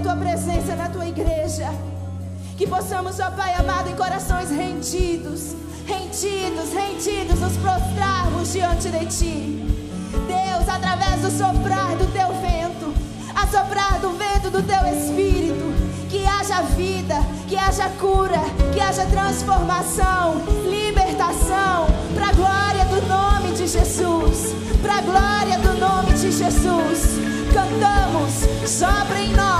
tua presença na tua igreja. Que possamos, ó Pai amado, em corações rendidos, rendidos, rendidos, nos prostrarmos diante de ti. Deus, através do soprar do teu vento, a soprar do vento do teu espírito, que haja vida, que haja cura, que haja transformação, libertação, para a glória do nome de Jesus, para a glória do nome de Jesus. Cantamos, sobra em nós,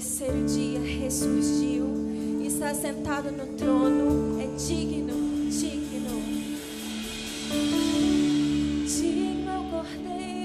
terceiro dia ressurgiu e está sentado no trono, é digno, digno. Digno é o Cordeiro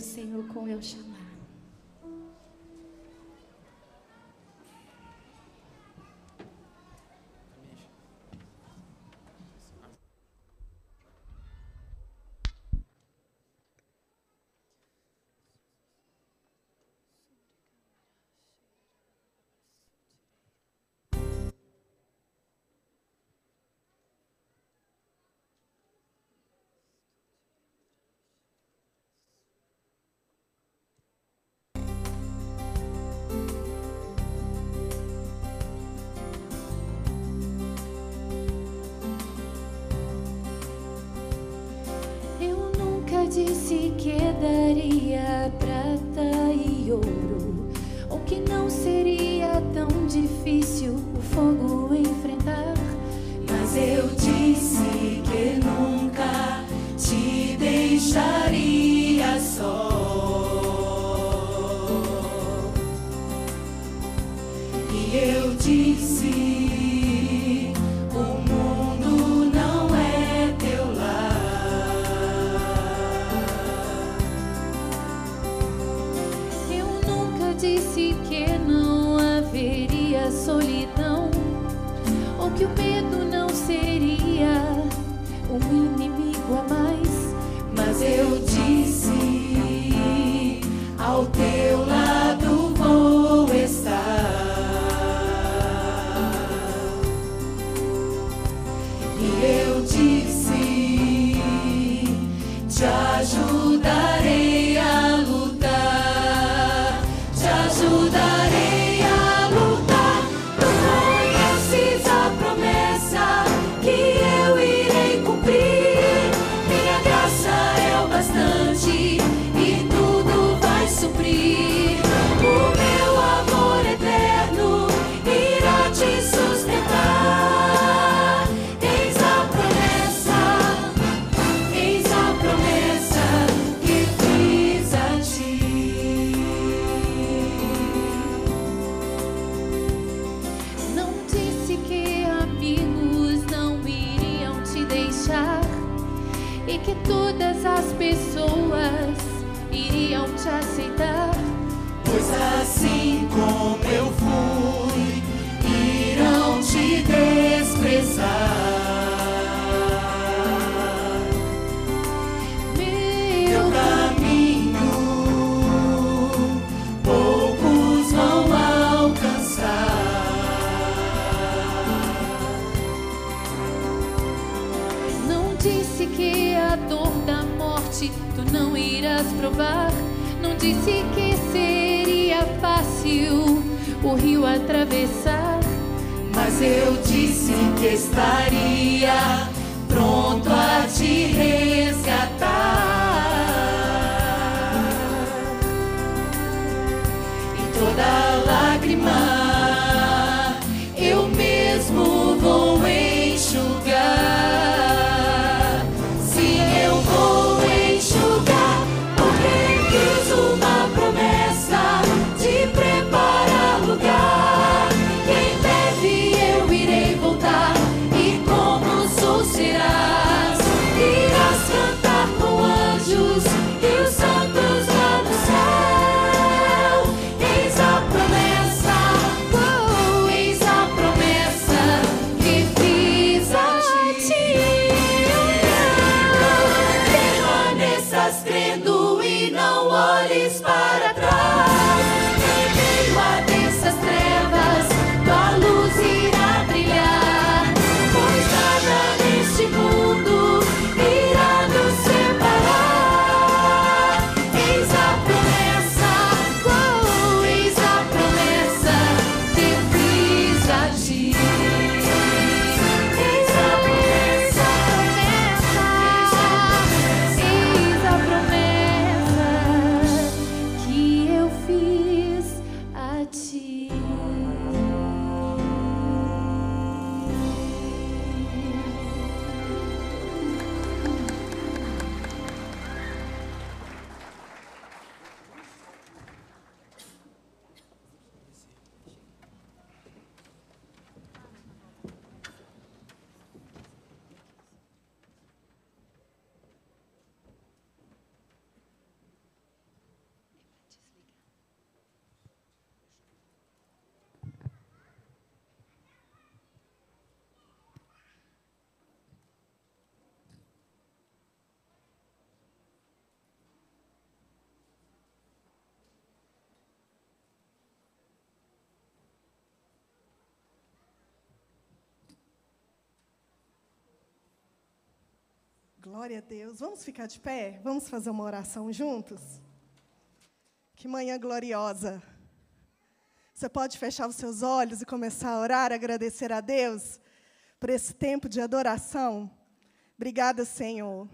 Senhor, com eu chamado. Disse que daria prata e ouro, ou que não seria tão difícil o fogo enfrentar. Mas eu que o medo não seria um inimigo a mais. Mas eu disse: ao disse que seria fácil o rio atravessar. Mas eu disse que estaria pronto a te resgatar. Glória a Deus. Vamos ficar de pé? Vamos fazer uma oração juntos? Que manhã gloriosa. Você pode fechar os seus olhos e começar a orar, agradecer a Deus por esse tempo de adoração. Obrigada, Senhor.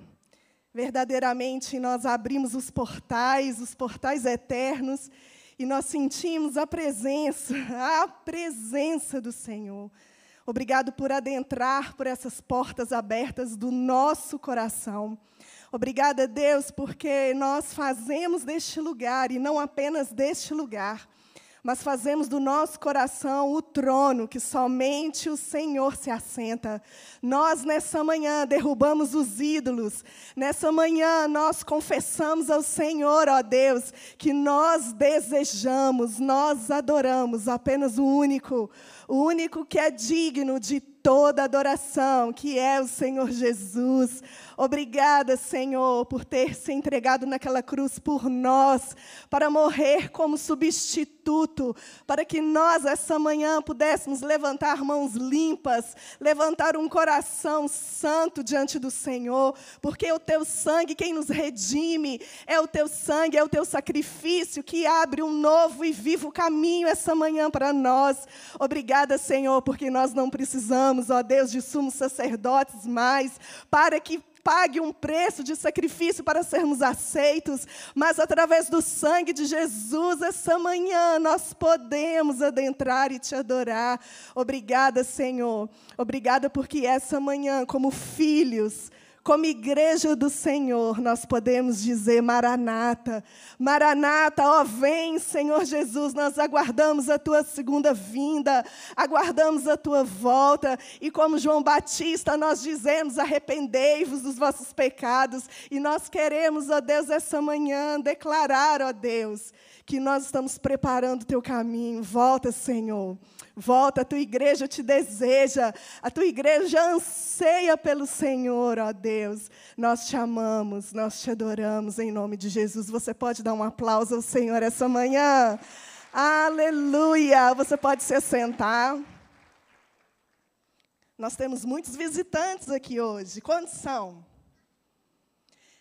Verdadeiramente nós abrimos os portais, os portais eternos, e nós sentimos a presença, a presença do Senhor. Obrigado por adentrar por essas portas abertas do nosso coração. Obrigada, Deus, porque nós fazemos deste lugar, e não apenas deste lugar, mas fazemos do nosso coração o trono que somente o Senhor se assenta. Nós, nessa manhã, derrubamos os ídolos. Nessa manhã, nós confessamos ao Senhor, ó Deus, que nós desejamos, nós adoramos apenas o único, o único que é digno de toda adoração, que é o Senhor Jesus. Obrigada, Senhor, por ter se entregado naquela cruz por nós, para morrer como substituto, para que nós, essa manhã, pudéssemos levantar mãos limpas, levantar um coração santo diante do Senhor, porque o teu sangue, quem nos redime, é o teu sangue, é o teu sacrifício que abre um novo e vivo caminho essa manhã para nós. Obrigada, Senhor, porque nós não precisamos ó Deus, de sumos sacerdotes mais, para que pague um preço de sacrifício para sermos aceitos, mas através do sangue de Jesus, essa manhã, nós podemos adentrar e te adorar. Obrigada, Senhor. Obrigada porque essa manhã, como filhos, como igreja do Senhor, nós podemos dizer: Maranata, Maranata, ó, vem, Senhor Jesus, nós aguardamos a tua segunda vinda, aguardamos a tua volta, e como João Batista, nós dizemos: arrependei-vos dos vossos pecados, e nós queremos, ó Deus, essa manhã declarar, ó Deus, que nós estamos preparando o teu caminho. Volta, Senhor. Volta, a tua igreja te deseja, a tua igreja anseia pelo Senhor, ó Deus. Nós te amamos, nós te adoramos em nome de Jesus. Você pode dar um aplauso ao Senhor essa manhã? Aleluia! Você pode se sentar. Nós temos muitos visitantes aqui hoje. Quantos são?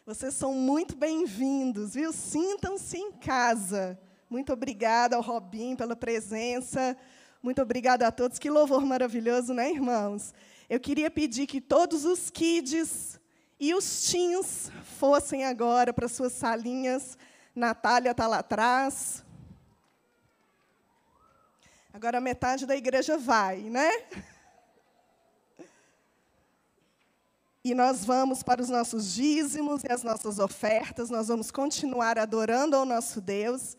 Vocês são muito bem-vindos, viu? Sintam-se em casa. Muito obrigada ao Robin pela presença. Muito obrigada a todos. Que louvor maravilhoso, né, irmãos? Eu queria pedir que todos os kids e os teens fossem agora para suas salinhas. Natália está lá atrás. Agora metade da igreja vai, né? E nós vamos para os nossos dízimos e as nossas ofertas, nós vamos continuar adorando ao nosso Deus,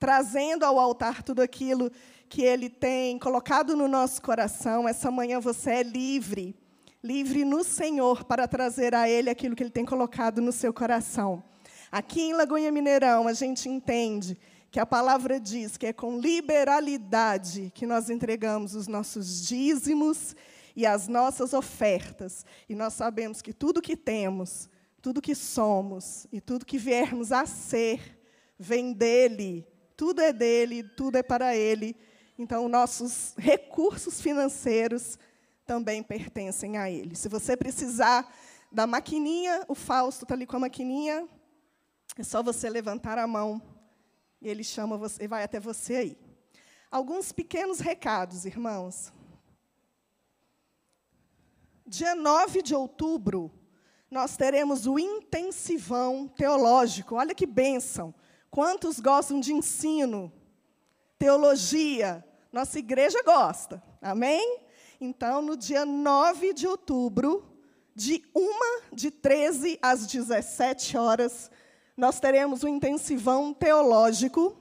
trazendo ao altar tudo aquilo que Ele tem colocado no nosso coração. Essa manhã você é livre, livre no Senhor para trazer a Ele aquilo que Ele tem colocado no seu coração. Aqui em Lagoinha Mineirão, a gente entende que a palavra diz que é com liberalidade que nós entregamos os nossos dízimos e as nossas ofertas. E nós sabemos que tudo que temos, tudo que somos e tudo que viermos a ser, vem dele. Tudo é dele, tudo é para ele. Então, nossos recursos financeiros também pertencem a Ele. Se você precisar da maquininha, o Fausto está ali com a maquininha, é só você levantar a mão e ele chama você, vai até você aí. Alguns pequenos recados, irmãos. Dia 9 de outubro, nós teremos o intensivão teológico. Olha que bênção! Quantos gostam de ensino? Teologia. Nossa igreja gosta. Amém? Então, no dia 9 de outubro, de 1 de 13 às 17 horas, nós teremos um intensivão teológico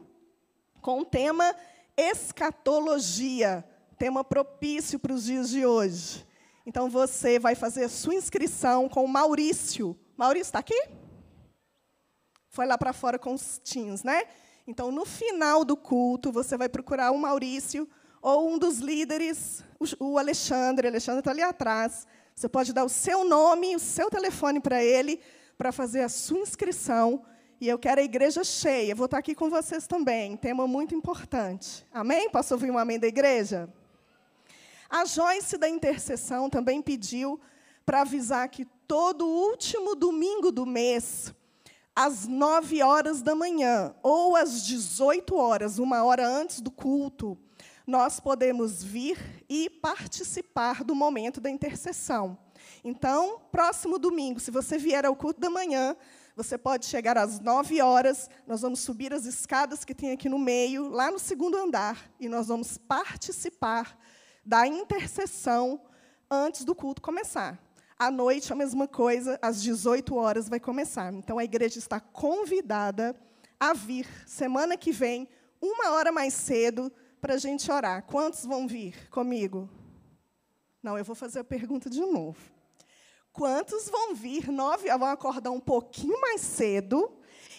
com o tema escatologia, tema propício para os dias de hoje. Então você vai fazer a sua inscrição com o Maurício. Maurício está aqui? Foi lá para fora com os teens, né? Então, no final do culto, você vai procurar o Maurício ou um dos líderes, o Alexandre. O Alexandre está ali atrás. Você pode dar o seu nome, o seu telefone para ele, para fazer a sua inscrição. E eu quero a igreja cheia. Vou estar aqui com vocês também. Tema muito importante. Amém? Posso ouvir um amém da igreja? A Joyce da intercessão também pediu para avisar que todo último domingo do mês, às 9 horas da manhã ou às 18 horas, uma hora antes do culto, nós podemos vir e participar do momento da intercessão. Então, próximo domingo, se você vier ao culto da manhã, você pode chegar às 9 horas, nós vamos subir as escadas que tem aqui no meio, lá no segundo andar, e nós vamos participar da intercessão antes do culto começar. À noite, a mesma coisa, às 18 horas vai começar. Então, a igreja está convidada a vir semana que vem, uma hora mais cedo, para a gente orar. Quantos vão vir comigo? Não, eu vou fazer a pergunta de novo. Quantos vão vir nove, vão acordar um pouquinho mais cedo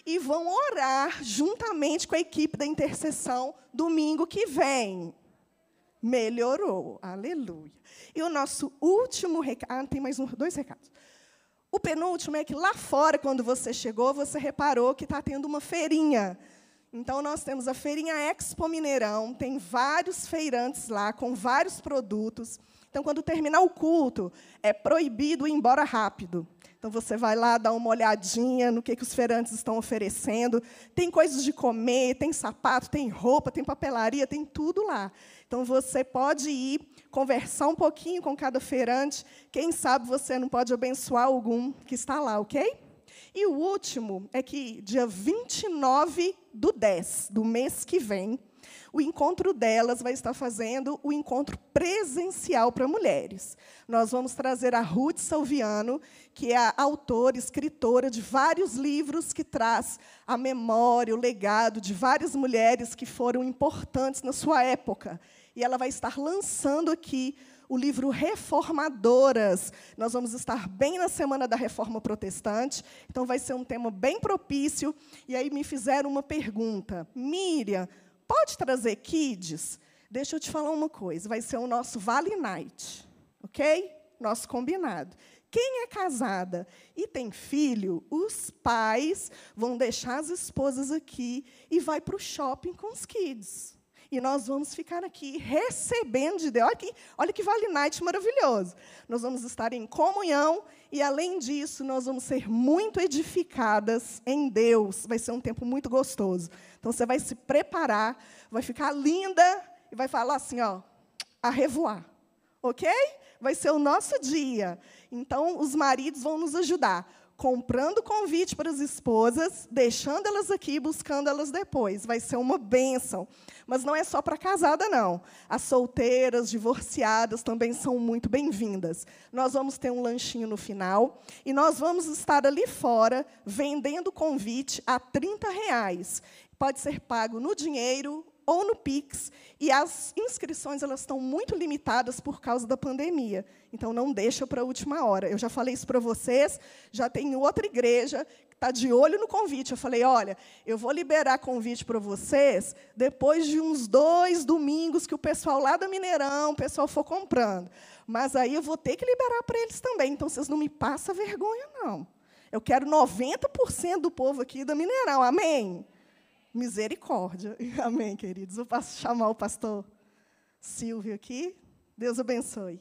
e vão orar juntamente com a equipe da intercessão domingo que vem? Melhorou, aleluia. E o nosso último recado, ah, tem mais um, dois recados. O penúltimo é que lá fora, quando você chegou, você reparou que está tendo uma feirinha então, nós temos a Feirinha Expo Mineirão, tem vários feirantes lá, com vários produtos. Então, quando terminar o culto, é proibido ir embora rápido. Então, você vai lá dar uma olhadinha no que, que os feirantes estão oferecendo. Tem coisas de comer, tem sapato, tem roupa, tem papelaria, tem tudo lá. Então, você pode ir conversar um pouquinho com cada feirante. Quem sabe você não pode abençoar algum que está lá, ok? E o último é que, dia 29 do 10, do mês que vem, o encontro delas vai estar fazendo o encontro presencial para mulheres. Nós vamos trazer a Ruth Salviano, que é a autora, escritora de vários livros que traz a memória, o legado de várias mulheres que foram importantes na sua época. E ela vai estar lançando aqui o livro Reformadoras. Nós vamos estar bem na semana da Reforma Protestante, então vai ser um tema bem propício. E aí me fizeram uma pergunta: Miriam, pode trazer kids? Deixa eu te falar uma coisa: vai ser o nosso Vale Night, ok? Nosso combinado. Quem é casada e tem filho, os pais vão deixar as esposas aqui e vai para o shopping com os kids e nós vamos ficar aqui recebendo de Deus. Olha que, olha que Vale Night maravilhoso. Nós vamos estar em comunhão e, além disso, nós vamos ser muito edificadas em Deus. Vai ser um tempo muito gostoso. Então, você vai se preparar, vai ficar linda e vai falar assim, ó, a revoar. Ok? Vai ser o nosso dia. Então, os maridos vão nos ajudar comprando convite para as esposas, deixando elas aqui, buscando elas depois. Vai ser uma bênção. Mas não é só para casada, não. As solteiras, divorciadas também são muito bem-vindas. Nós vamos ter um lanchinho no final e nós vamos estar ali fora vendendo convite a 30 reais. Pode ser pago no dinheiro ou no Pix, e as inscrições elas estão muito limitadas por causa da pandemia. Então não deixa para a última hora. Eu já falei isso para vocês, já tem outra igreja que está de olho no convite. Eu falei, olha, eu vou liberar convite para vocês depois de uns dois domingos que o pessoal lá do Mineirão, o pessoal for comprando. Mas aí eu vou ter que liberar para eles também. Então vocês não me passam vergonha, não. Eu quero 90% do povo aqui do Mineirão. Amém? Misericórdia. Amém, queridos. Eu posso chamar o pastor Silvio aqui. Deus abençoe.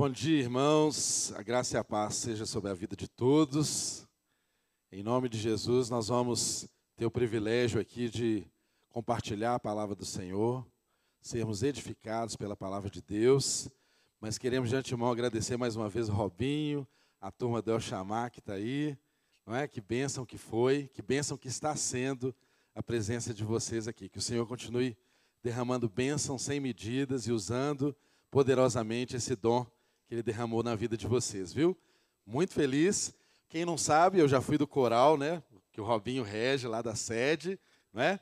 Bom dia, irmãos. A graça e a paz seja sobre a vida de todos. Em nome de Jesus, nós vamos ter o privilégio aqui de compartilhar a palavra do Senhor, sermos edificados pela palavra de Deus. Mas queremos de antemão agradecer mais uma vez o Robinho, a turma do El Chamar que está aí, não é? Que bênção que foi, que bênção que está sendo a presença de vocês aqui. Que o Senhor continue derramando bênção sem medidas e usando poderosamente esse dom que Ele derramou na vida de vocês, viu? Muito feliz. Quem não sabe, eu já fui do coral, né? Que o Robinho rege lá da sede, não é?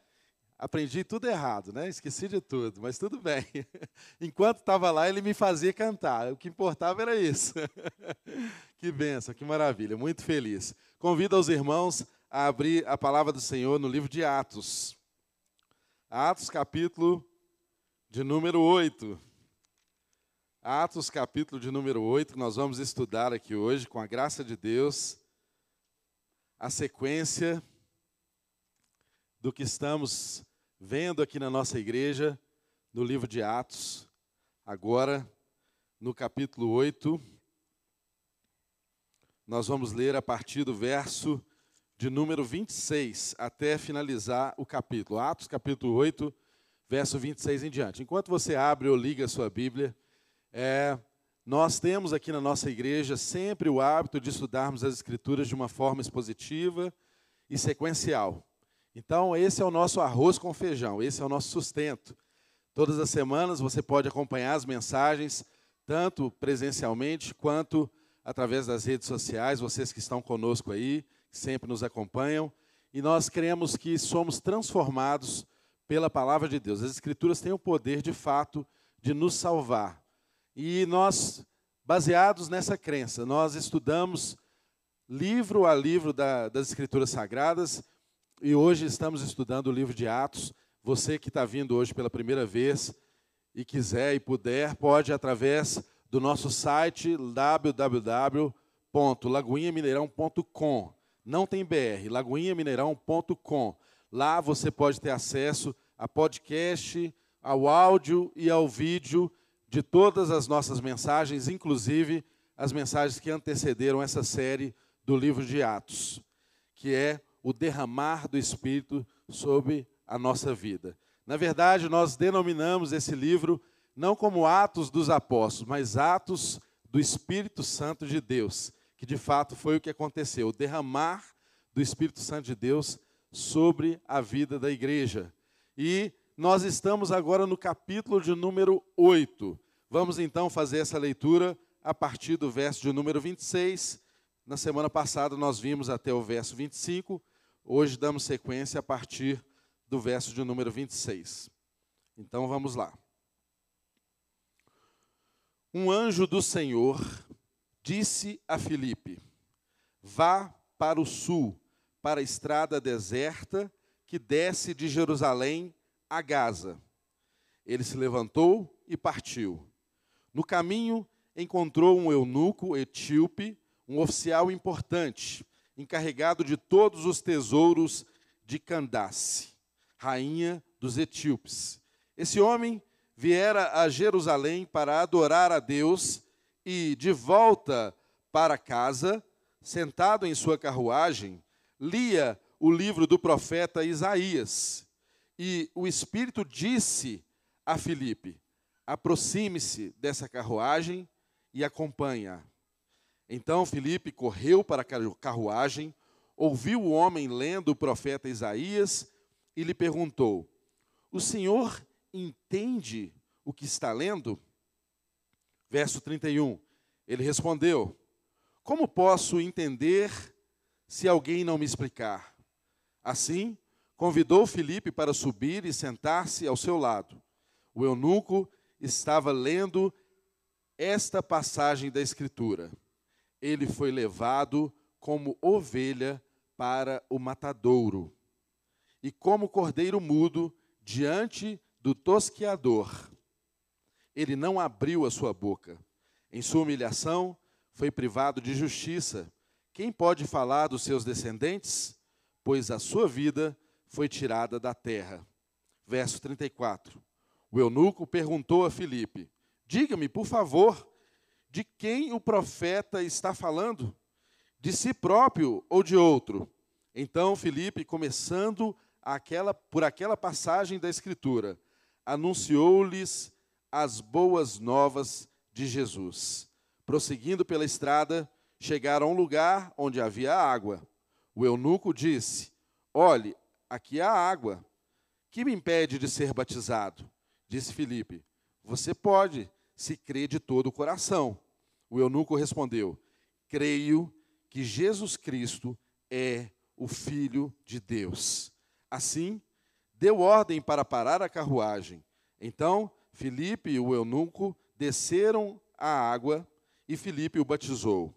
aprendi tudo errado, né? Esqueci de tudo, mas tudo bem. Enquanto estava lá, ele me fazia cantar. O que importava era isso. que benção, que maravilha. Muito feliz. Convido os irmãos a abrir a palavra do Senhor no livro de Atos. Atos, capítulo de número 8. Atos, capítulo de número 8, que nós vamos estudar aqui hoje, com a graça de Deus, a sequência do que estamos vendo aqui na nossa igreja no livro de Atos, agora no capítulo 8. Nós vamos ler a partir do verso de número 26 até finalizar o capítulo. Atos, capítulo 8, verso 26 em diante. Enquanto você abre ou liga a sua Bíblia, é, nós temos aqui na nossa igreja sempre o hábito de estudarmos as Escrituras de uma forma expositiva e sequencial. Então, esse é o nosso arroz com feijão, esse é o nosso sustento. Todas as semanas você pode acompanhar as mensagens, tanto presencialmente quanto através das redes sociais, vocês que estão conosco aí sempre nos acompanham, e nós cremos que somos transformados pela palavra de Deus. As Escrituras têm o poder, de fato, de nos salvar. E nós, baseados nessa crença, nós estudamos livro a livro da, das Escrituras Sagradas, e hoje estamos estudando o livro de Atos. Você que está vindo hoje pela primeira vez e quiser e puder, pode, através do nosso site www.lagoinhamineirão.com não tem BR, lagoinhamineirão.com. Lá você pode ter acesso a podcast, ao áudio e ao vídeo de todas as nossas mensagens, inclusive as mensagens que antecederam essa série do livro de Atos, que é o derramar do Espírito sobre a nossa vida. Na verdade, nós denominamos esse livro não como Atos dos Apóstolos, mas Atos do Espírito Santo de Deus que de fato foi o que aconteceu, o derramar do Espírito Santo de Deus sobre a vida da igreja. E nós estamos agora no capítulo de número 8. Vamos então fazer essa leitura a partir do verso de número 26. Na semana passada nós vimos até o verso 25. Hoje damos sequência a partir do verso de número 26. Então vamos lá. Um anjo do Senhor disse a Filipe: Vá para o sul, para a estrada deserta que desce de Jerusalém a Gaza. Ele se levantou e partiu. No caminho, encontrou um eunuco etíope, um oficial importante, encarregado de todos os tesouros de Candace, rainha dos etíopes. Esse homem viera a Jerusalém para adorar a Deus e, de volta para casa, sentado em sua carruagem, lia o livro do profeta Isaías. E o Espírito disse a Filipe: aproxime-se dessa carruagem e acompanha. Então Filipe correu para a carruagem, ouviu o homem lendo o profeta Isaías e lhe perguntou: O senhor entende o que está lendo? Verso 31. Ele respondeu: Como posso entender se alguém não me explicar? Assim, convidou Filipe para subir e sentar-se ao seu lado. O eunuco estava lendo esta passagem da Escritura. Ele foi levado como ovelha para o matadouro, e como cordeiro mudo diante do tosqueador ele não abriu a sua boca. Em sua humilhação, foi privado de justiça. Quem pode falar dos seus descendentes? Pois a sua vida foi tirada da terra. Verso 34. O eunuco perguntou a Filipe: Diga-me, por favor, de quem o profeta está falando? De si próprio ou de outro? Então Filipe, começando aquela, por aquela passagem da Escritura, anunciou-lhes as boas novas de Jesus. Prosseguindo pela estrada, chegaram a um lugar onde havia água. O eunuco disse: Olhe, aqui há água. Que me impede de ser batizado? Disse Filipe: Você pode, se crê de todo o coração. O eunuco respondeu: Creio que Jesus Cristo é o Filho de Deus. Assim, deu ordem para parar a carruagem. Então, Filipe e o eunuco desceram à água e Filipe o batizou.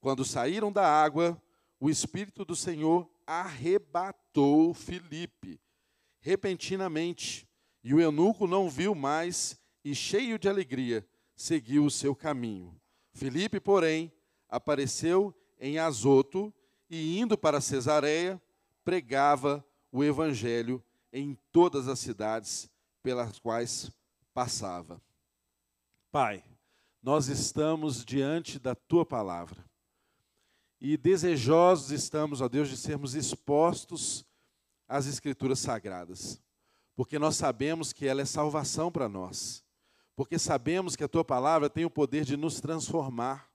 Quando saíram da água, o Espírito do Senhor arrebatou Filipe repentinamente, e o eunuco não viu mais e, cheio de alegria, seguiu o seu caminho. Filipe, porém, apareceu em Azoto e, indo para Cesareia, pregava o evangelho em todas as cidades pelas quais passava. Pai, nós estamos diante da tua palavra e desejosos estamos, ó Deus, de sermos expostos às Escrituras Sagradas, porque nós sabemos que ela é salvação para nós, porque sabemos que a tua palavra tem o poder de nos transformar,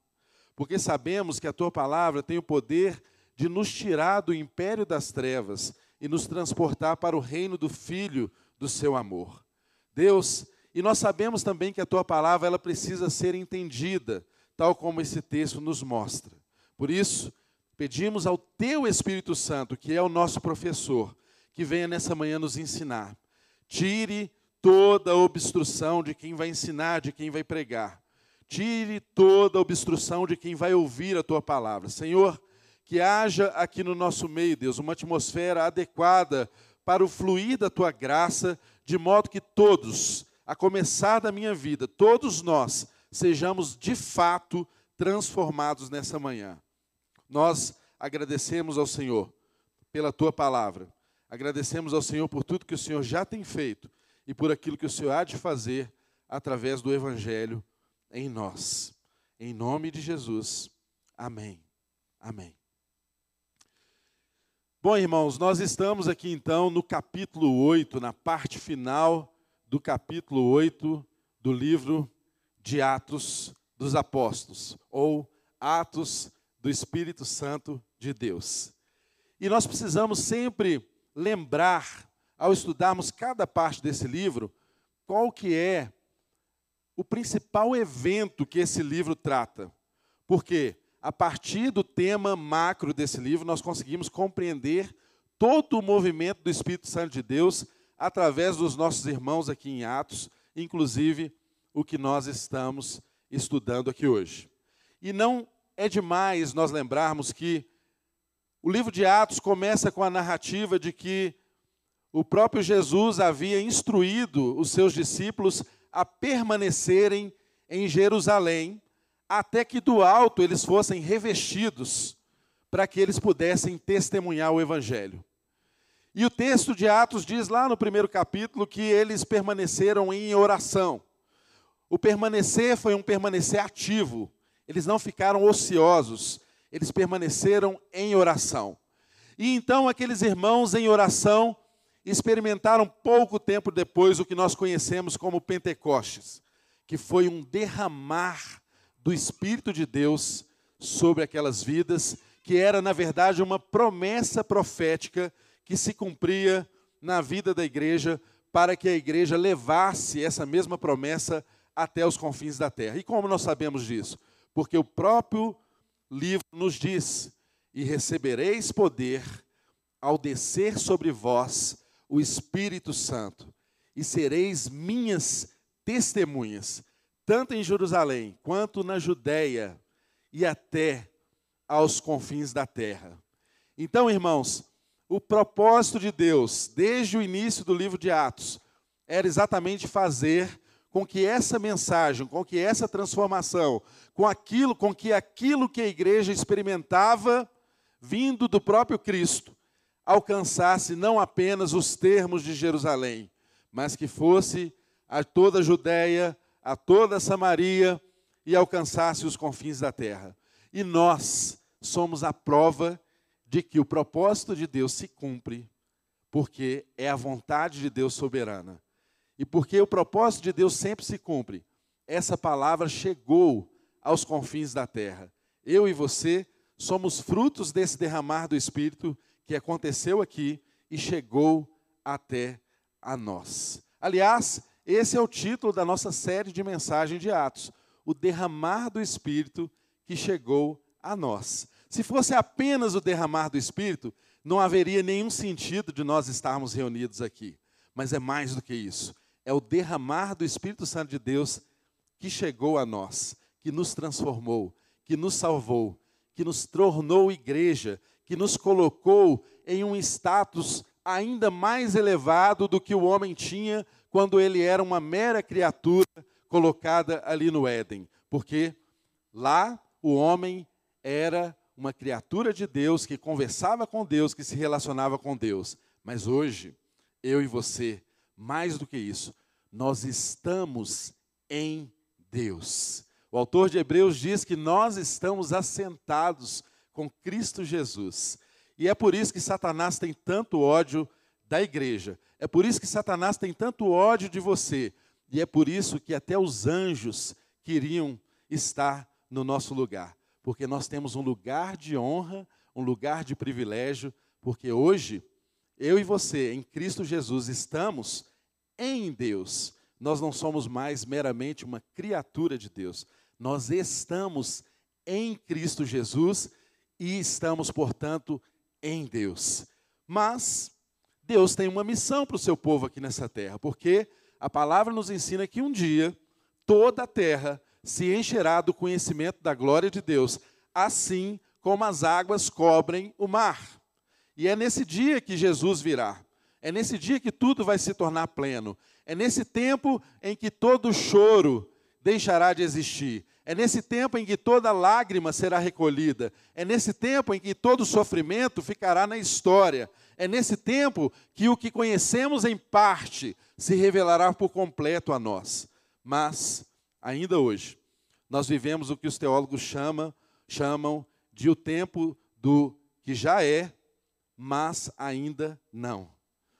porque sabemos que a tua palavra tem o poder de nos tirar do império das trevas e nos transportar para o reino do Filho do seu amor. Deus, e nós sabemos também que a tua palavra ela precisa ser entendida, tal como esse texto nos mostra. Por isso, pedimos ao Teu Espírito Santo, que é o nosso professor, que venha nessa manhã nos ensinar. Tire toda a obstrução de quem vai ensinar, de quem vai pregar. Tire toda a obstrução de quem vai ouvir a Tua palavra. Senhor, que haja aqui no nosso meio, Deus, uma atmosfera adequada para o fluir da Tua graça, de modo que todos, a começar da minha vida, todos nós, sejamos de fato transformados nessa manhã. Nós agradecemos ao Senhor pela tua palavra. Agradecemos ao Senhor por tudo que o Senhor já tem feito e por aquilo que o Senhor há de fazer através do evangelho em nós. Em nome de Jesus. Amém. Amém. Bom, irmãos, nós estamos aqui então no capítulo 8, na parte final do capítulo 8 do livro de Atos dos Apóstolos, ou Atos do Espírito Santo de Deus. E nós precisamos sempre lembrar, ao estudarmos cada parte desse livro, qual que é o principal evento que esse livro trata. Porque a partir do tema macro desse livro, nós conseguimos compreender todo o movimento do Espírito Santo de Deus através dos nossos irmãos aqui em Atos, inclusive o que nós estamos estudando aqui hoje. E não é demais nós lembrarmos que o livro de Atos começa com a narrativa de que o próprio Jesus havia instruído os seus discípulos a permanecerem em Jerusalém, até que do alto eles fossem revestidos, para que eles pudessem testemunhar o Evangelho. E o texto de Atos diz lá no primeiro capítulo que eles permaneceram em oração. O permanecer foi um permanecer ativo. Eles não ficaram ociosos, eles permaneceram em oração. E então aqueles irmãos em oração experimentaram pouco tempo depois o que nós conhecemos como Pentecostes, que foi um derramar do Espírito de Deus sobre aquelas vidas, que era, na verdade, uma promessa profética que se cumpria na vida da igreja, para que a igreja levasse essa mesma promessa até os confins da terra. E como nós sabemos disso? Porque o próprio livro nos diz: E recebereis poder ao descer sobre vós o Espírito Santo, e sereis minhas testemunhas, tanto em Jerusalém quanto na Judéia e até aos confins da terra. Então, irmãos, o propósito de Deus, desde o início do livro de Atos, era exatamente fazer com que essa mensagem, com que essa transformação, com aquilo, com que aquilo que a igreja experimentava vindo do próprio Cristo, alcançasse não apenas os termos de Jerusalém, mas que fosse a toda a Judéia, a toda a Samaria e alcançasse os confins da terra. E nós somos a prova de que o propósito de Deus se cumpre, porque é a vontade de Deus soberana. E porque o propósito de Deus sempre se cumpre, essa palavra chegou aos confins da terra. Eu e você somos frutos desse derramar do Espírito que aconteceu aqui e chegou até a nós. Aliás, esse é o título da nossa série de mensagem de Atos: o derramar do Espírito que chegou a nós. Se fosse apenas o derramar do Espírito, não haveria nenhum sentido de nós estarmos reunidos aqui. Mas é mais do que isso é o derramar do Espírito Santo de Deus que chegou a nós, que nos transformou, que nos salvou, que nos tornou igreja, que nos colocou em um status ainda mais elevado do que o homem tinha quando ele era uma mera criatura colocada ali no Éden. Porque lá o homem era uma criatura de Deus que conversava com Deus, que se relacionava com Deus. Mas hoje, eu e você mais do que isso, nós estamos em Deus. O autor de Hebreus diz que nós estamos assentados com Cristo Jesus. E é por isso que Satanás tem tanto ódio da igreja. É por isso que Satanás tem tanto ódio de você. E é por isso que até os anjos queriam estar no nosso lugar. Porque nós temos um lugar de honra, um lugar de privilégio, porque hoje, eu e você, em Cristo Jesus, estamos em Deus. Nós não somos mais meramente uma criatura de Deus. Nós estamos em Cristo Jesus e estamos, portanto, em Deus. Mas Deus tem uma missão para o seu povo aqui nessa terra, porque a palavra nos ensina que um dia toda a terra se encherá do conhecimento da glória de Deus, assim como as águas cobrem o mar. E é nesse dia que Jesus virá. É nesse dia que tudo vai se tornar pleno. É nesse tempo em que todo choro deixará de existir. É nesse tempo em que toda lágrima será recolhida. É nesse tempo em que todo sofrimento ficará na história. É nesse tempo que o que conhecemos em parte se revelará por completo a nós. Mas, ainda hoje, nós vivemos o que os teólogos chamam, chamam de o tempo do que já é, mas ainda não.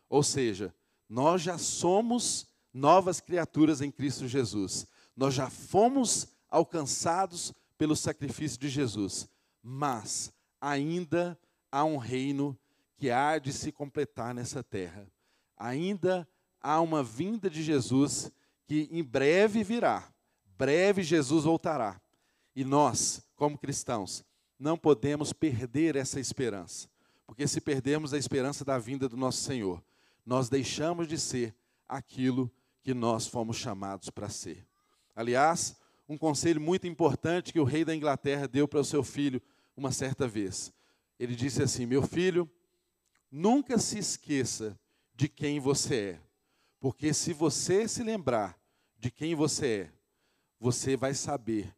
Ou seja, nós já somos novas criaturas em Cristo Jesus. Nós já fomos alcançados pelo sacrifício de Jesus, mas ainda há um reino que há de se completar nessa terra. Ainda há uma vinda de Jesus que em breve virá. Breve Jesus voltará. E nós, como cristãos, não podemos perder essa esperança. Porque se perdermos a esperança da vinda do nosso Senhor, nós deixamos de ser aquilo que nós fomos chamados para ser. Aliás, um conselho muito importante que o rei da Inglaterra deu para o seu filho uma certa vez. Ele disse assim: Meu filho, nunca se esqueça de quem você é, porque se você se lembrar de quem você é, você vai saber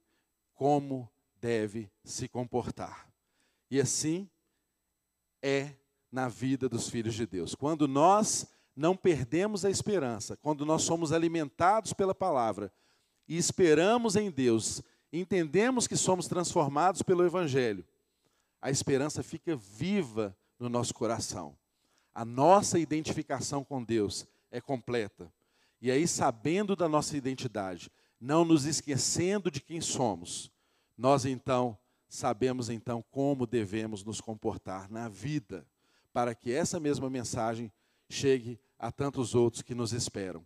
como deve se comportar. E assim é na vida dos filhos de Deus. Quando nós não perdemos a esperança, quando nós somos alimentados pela palavra, e esperamos em Deus, entendemos que somos transformados pelo Evangelho, a esperança fica viva no nosso coração. A nossa identificação com Deus é completa. E aí, sabendo da nossa identidade, não nos esquecendo de quem somos, nós então sabemos então como devemos nos comportar na vida, para que essa mesma mensagem chegue a tantos outros que nos esperam.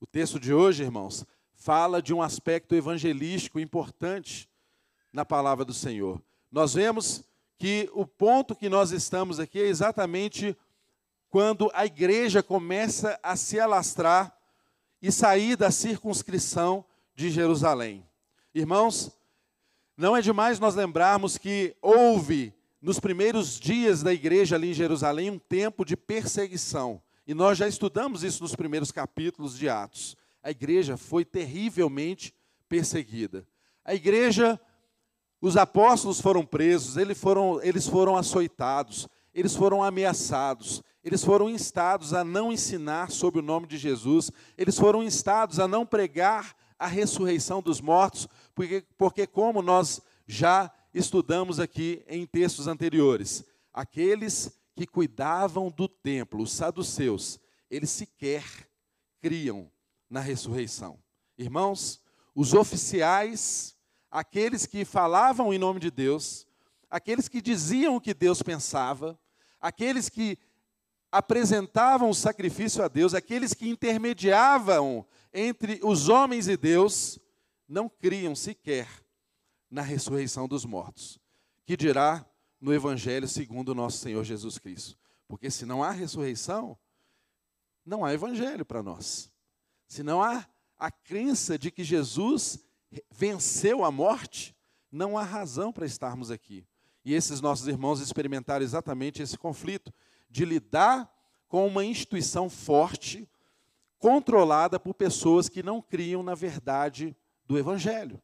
O texto de hoje, irmãos, fala de um aspecto evangelístico importante na palavra do Senhor. Nós vemos que o ponto que nós estamos aqui é exatamente quando a igreja começa a se alastrar e sair da circunscrição de Jerusalém. Irmãos, não é demais nós lembrarmos que houve, nos primeiros dias da igreja ali em Jerusalém, um tempo de perseguição. E nós já estudamos isso nos primeiros capítulos de Atos a igreja foi terrivelmente perseguida. A igreja, os apóstolos foram presos, eles foram, eles foram açoitados, eles foram ameaçados, eles foram instados a não ensinar sobre o nome de Jesus, eles foram instados a não pregar a ressurreição dos mortos, porque, porque como nós já estudamos aqui em textos anteriores, aqueles que cuidavam do templo, os saduceus, eles sequer criam na ressurreição. Irmãos, os oficiais, aqueles que falavam em nome de Deus, aqueles que diziam o que Deus pensava, aqueles que apresentavam o sacrifício a Deus, aqueles que intermediavam entre os homens e Deus, não criam sequer na ressurreição dos mortos. Que dirá no Evangelho segundo o nosso Senhor Jesus Cristo? Porque se não há ressurreição, não há Evangelho para nós. Se não há a crença de que Jesus venceu a morte, não há razão para estarmos aqui. E esses nossos irmãos experimentaram exatamente esse conflito de lidar com uma instituição forte, controlada por pessoas que não criam na verdade do Evangelho.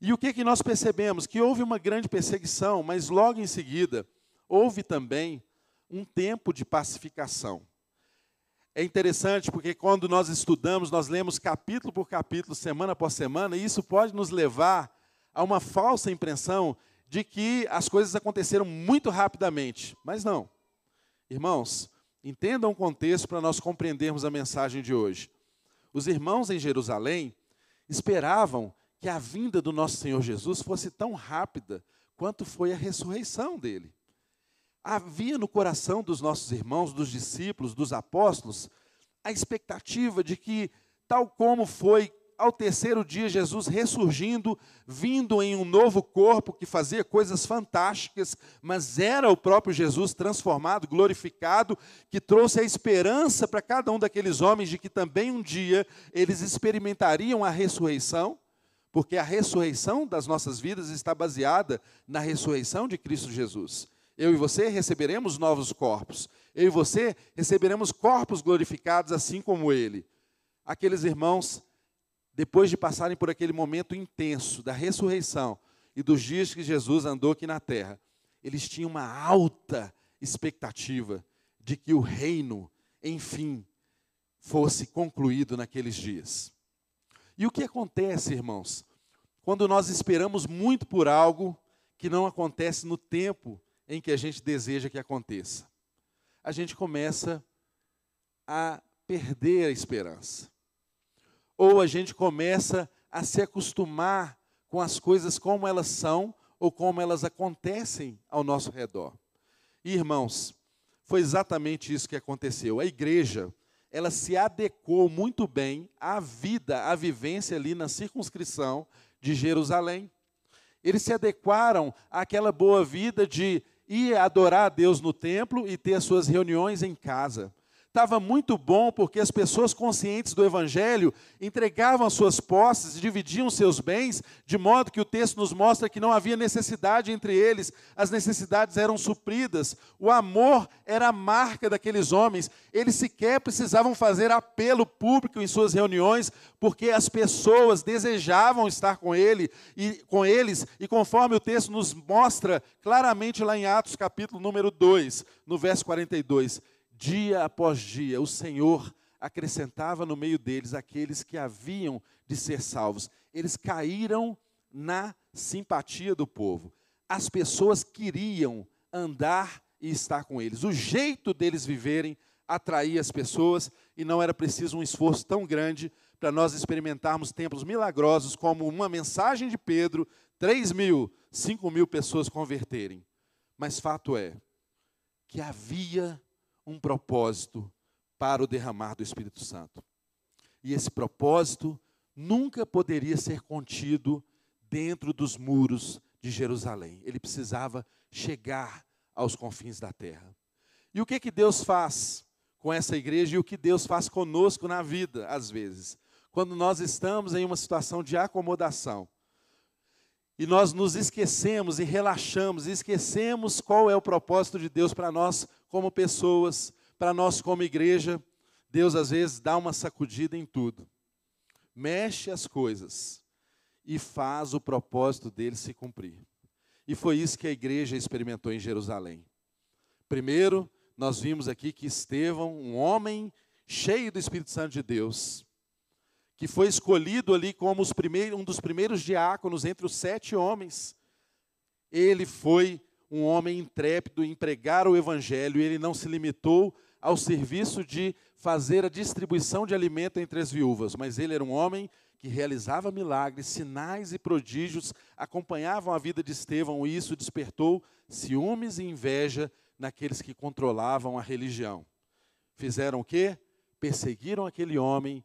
E o que, que nós percebemos? Que houve uma grande perseguição, mas logo em seguida houve também um tempo de pacificação. É interessante porque quando nós estudamos, nós lemos capítulo por capítulo, semana após semana, e isso pode nos levar a uma falsa impressão de que as coisas aconteceram muito rapidamente. Mas não. Irmãos, entendam o contexto para nós compreendermos a mensagem de hoje. Os irmãos em Jerusalém esperavam que a vinda do nosso Senhor Jesus fosse tão rápida quanto foi a ressurreição dele. Havia no coração dos nossos irmãos, dos discípulos, dos apóstolos, a expectativa de que, tal como foi ao terceiro dia, Jesus ressurgindo, vindo em um novo corpo que fazia coisas fantásticas, mas era o próprio Jesus transformado, glorificado, que trouxe a esperança para cada um daqueles homens de que também um dia eles experimentariam a ressurreição, porque a ressurreição das nossas vidas está baseada na ressurreição de Cristo Jesus. Eu e você receberemos novos corpos. Eu e você receberemos corpos glorificados assim como ele. Aqueles irmãos depois de passarem por aquele momento intenso da ressurreição e dos dias que Jesus andou aqui na terra, eles tinham uma alta expectativa de que o reino, enfim, fosse concluído naqueles dias. E o que acontece, irmãos, quando nós esperamos muito por algo que não acontece no tempo em que a gente deseja que aconteça? A gente começa a perder a esperança ou a gente começa a se acostumar com as coisas como elas são ou como elas acontecem ao nosso redor. E, irmãos, foi exatamente isso que aconteceu. A igreja, ela se adequou muito bem à vida, à vivência ali na circunscrição de Jerusalém. Eles se adequaram àquela boa vida de ir adorar a Deus no templo e ter as suas reuniões em casa. Estava muito bom porque as pessoas conscientes do Evangelho entregavam as suas posses e dividiam seus bens, de modo que o texto nos mostra que não havia necessidade entre eles, as necessidades eram supridas. O amor era a marca daqueles homens, eles sequer precisavam fazer apelo público em suas reuniões, porque as pessoas desejavam estar com ele e com eles, e conforme o texto nos mostra claramente lá em Atos capítulo número 2, no verso 42, Dia após dia, o Senhor acrescentava no meio deles aqueles que haviam de ser salvos. Eles caíram na simpatia do povo. As pessoas queriam andar e estar com eles. O jeito deles viverem atraía as pessoas e não era preciso um esforço tão grande para nós experimentarmos templos milagrosos como uma mensagem de Pedro, 3 mil, 5 mil pessoas converterem. Mas fato é que havia um propósito para o derramar do Espírito Santo. E esse propósito nunca poderia ser contido dentro dos muros de Jerusalém. Ele precisava chegar aos confins da terra. E o que que Deus faz com essa igreja e o que Deus faz conosco na vida, às vezes, quando nós estamos em uma situação de acomodação? E nós nos esquecemos e relaxamos, e esquecemos qual é o propósito de Deus para nós como pessoas, para nós como igreja, Deus às vezes dá uma sacudida em tudo, mexe as coisas e faz o propósito dele se cumprir. E foi isso que a igreja experimentou em Jerusalém. Primeiro, nós vimos aqui que Estevão, um homem cheio do Espírito Santo de Deus, que foi escolhido ali como um dos primeiros diáconos entre os sete homens, ele foi um homem intrépido em pregar o evangelho, e ele não se limitou ao serviço de fazer a distribuição de alimento entre as viúvas, mas ele era um homem que realizava milagres, sinais e prodígios, acompanhavam a vida de Estevão, e isso despertou ciúmes e inveja naqueles que controlavam a religião. Fizeram o quê? Perseguiram aquele homem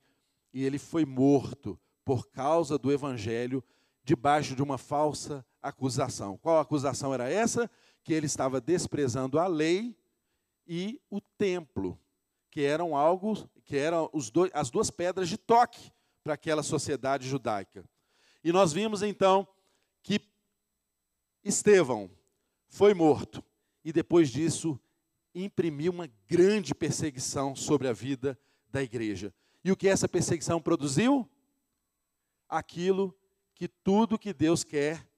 e ele foi morto por causa do evangelho debaixo de uma falsa acusação. Qual acusação era essa? Que ele estava desprezando a lei e o templo, que eram algo, que eram dois, as duas pedras de toque para aquela sociedade judaica. E nós vimos então que Estevão foi morto e depois disso imprimiu uma grande perseguição sobre a vida da igreja. E o que essa perseguição produziu? Aquilo que tudo que Deus quer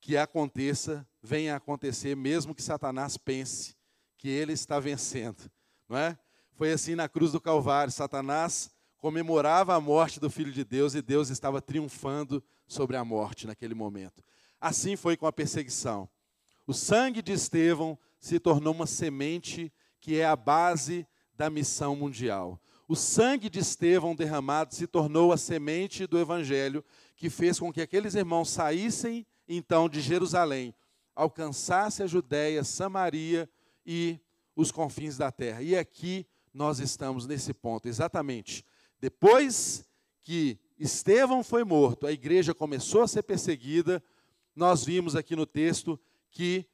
que aconteça, venha a acontecer, mesmo que Satanás pense que ele está vencendo, não é? Foi assim na cruz do Calvário. Satanás comemorava a morte do Filho de Deus e Deus estava triunfando sobre a morte naquele momento. Assim foi com a perseguição. O sangue de Estevão se tornou uma semente que é a base da missão mundial. O sangue de Estevão derramado se tornou a semente do evangelho que fez com que aqueles irmãos saíssem então de Jerusalém, alcançasse a Judéia, Samaria e os confins da terra. E aqui nós estamos nesse ponto, exatamente. Depois que Estevão foi morto, a igreja começou a ser perseguida, nós vimos aqui no texto que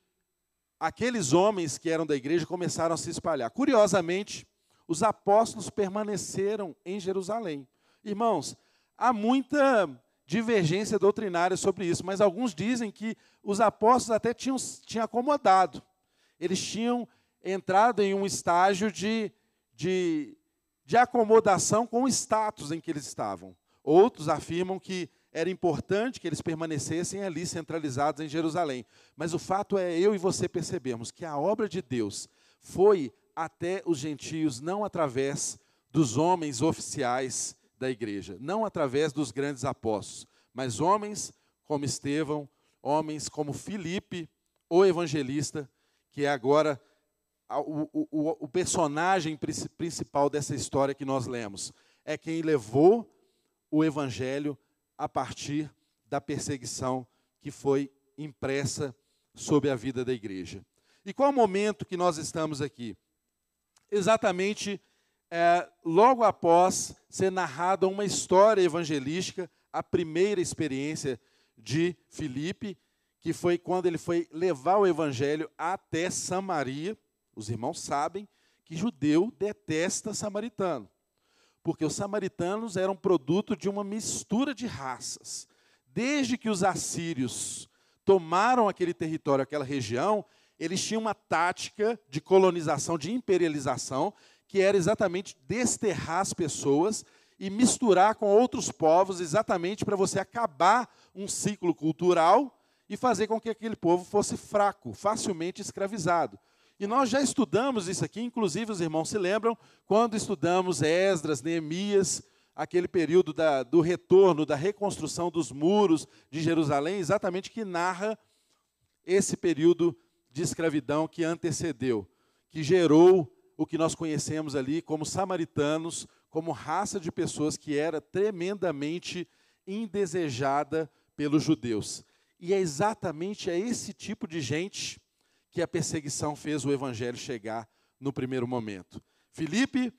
aqueles homens que eram da igreja começaram a se espalhar. Curiosamente, os apóstolos permaneceram em Jerusalém. Irmãos, há muita divergência doutrinária sobre isso, mas alguns dizem que os apóstolos até tinham, tinham acomodado. Eles tinham entrado em um estágio de, de, de acomodação com o status em que eles estavam. Outros afirmam que era importante que eles permanecessem ali centralizados em Jerusalém. Mas o fato é eu e você percebemos que a obra de Deus foi até os gentios não através dos homens oficiais da igreja, não através dos grandes apóstolos, mas homens como Estevão, homens como Filipe, o evangelista, que é agora o, o, o personagem principal dessa história que nós lemos. É quem levou o evangelho a partir da perseguição que foi impressa sobre a vida da igreja. E qual o momento que nós estamos aqui? Exatamente é, logo após ser narrada uma história evangelística, a primeira experiência de Filipe, que foi quando ele foi levar o evangelho até Samaria. Os irmãos sabem que judeu detesta samaritano porque os samaritanos eram produto de uma mistura de raças. Desde que os assírios tomaram aquele território, aquela região, eles tinham uma tática de colonização, de imperialização, que era exatamente desterrar as pessoas e misturar com outros povos, exatamente para você acabar um ciclo cultural e fazer com que aquele povo fosse fraco, facilmente escravizado. E nós já estudamos isso aqui, inclusive os irmãos se lembram, quando estudamos Esdras, Neemias, aquele período da, do retorno, da reconstrução dos muros de Jerusalém, exatamente que narra esse período de escravidão que antecedeu, que gerou o que nós conhecemos ali como samaritanos, como raça de pessoas que era tremendamente indesejada pelos judeus. E é exatamente a esse tipo de gente que a perseguição fez o evangelho chegar no primeiro momento. Filipe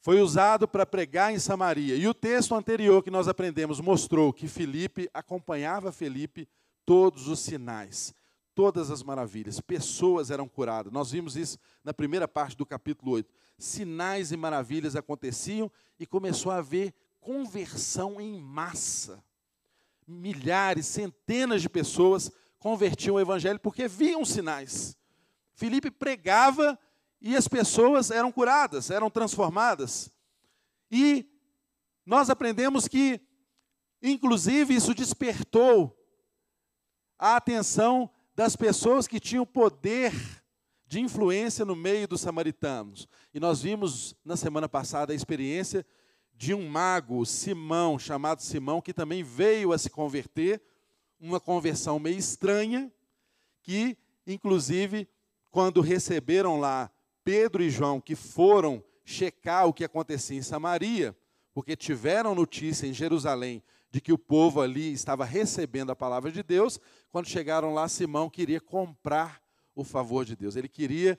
foi usado para pregar em Samaria. E o texto anterior que nós aprendemos mostrou que Filipe acompanhava Felipe todos os sinais, todas as maravilhas. Pessoas eram curadas. Nós vimos isso na primeira parte do capítulo 8. Sinais e maravilhas aconteciam e começou a haver conversão em massa. Milhares, centenas de pessoas convertiam o evangelho porque viam sinais. Filipe pregava e as pessoas eram curadas, eram transformadas. E nós aprendemos que, inclusive, isso despertou a atenção das pessoas que tinham poder de influência no meio dos samaritanos. E nós vimos na semana passada a experiência de um mago, Simão, chamado Simão, que também veio a se converter uma conversão meio estranha, que, inclusive, quando receberam lá Pedro e João, que foram checar o que acontecia em Samaria, porque tiveram notícia em Jerusalém de que o povo ali estava recebendo a palavra de Deus, quando chegaram lá, Simão queria comprar o favor de Deus. Ele queria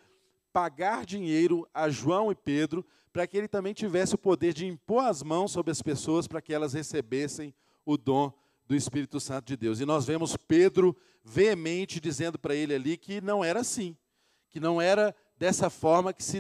pagar dinheiro a João e Pedro para que ele também tivesse o poder de impor as mãos sobre as pessoas para que elas recebessem o dom do Espírito Santo de Deus. E nós vemos Pedro veemente dizendo para ele ali que não era assim, que não era dessa forma que, se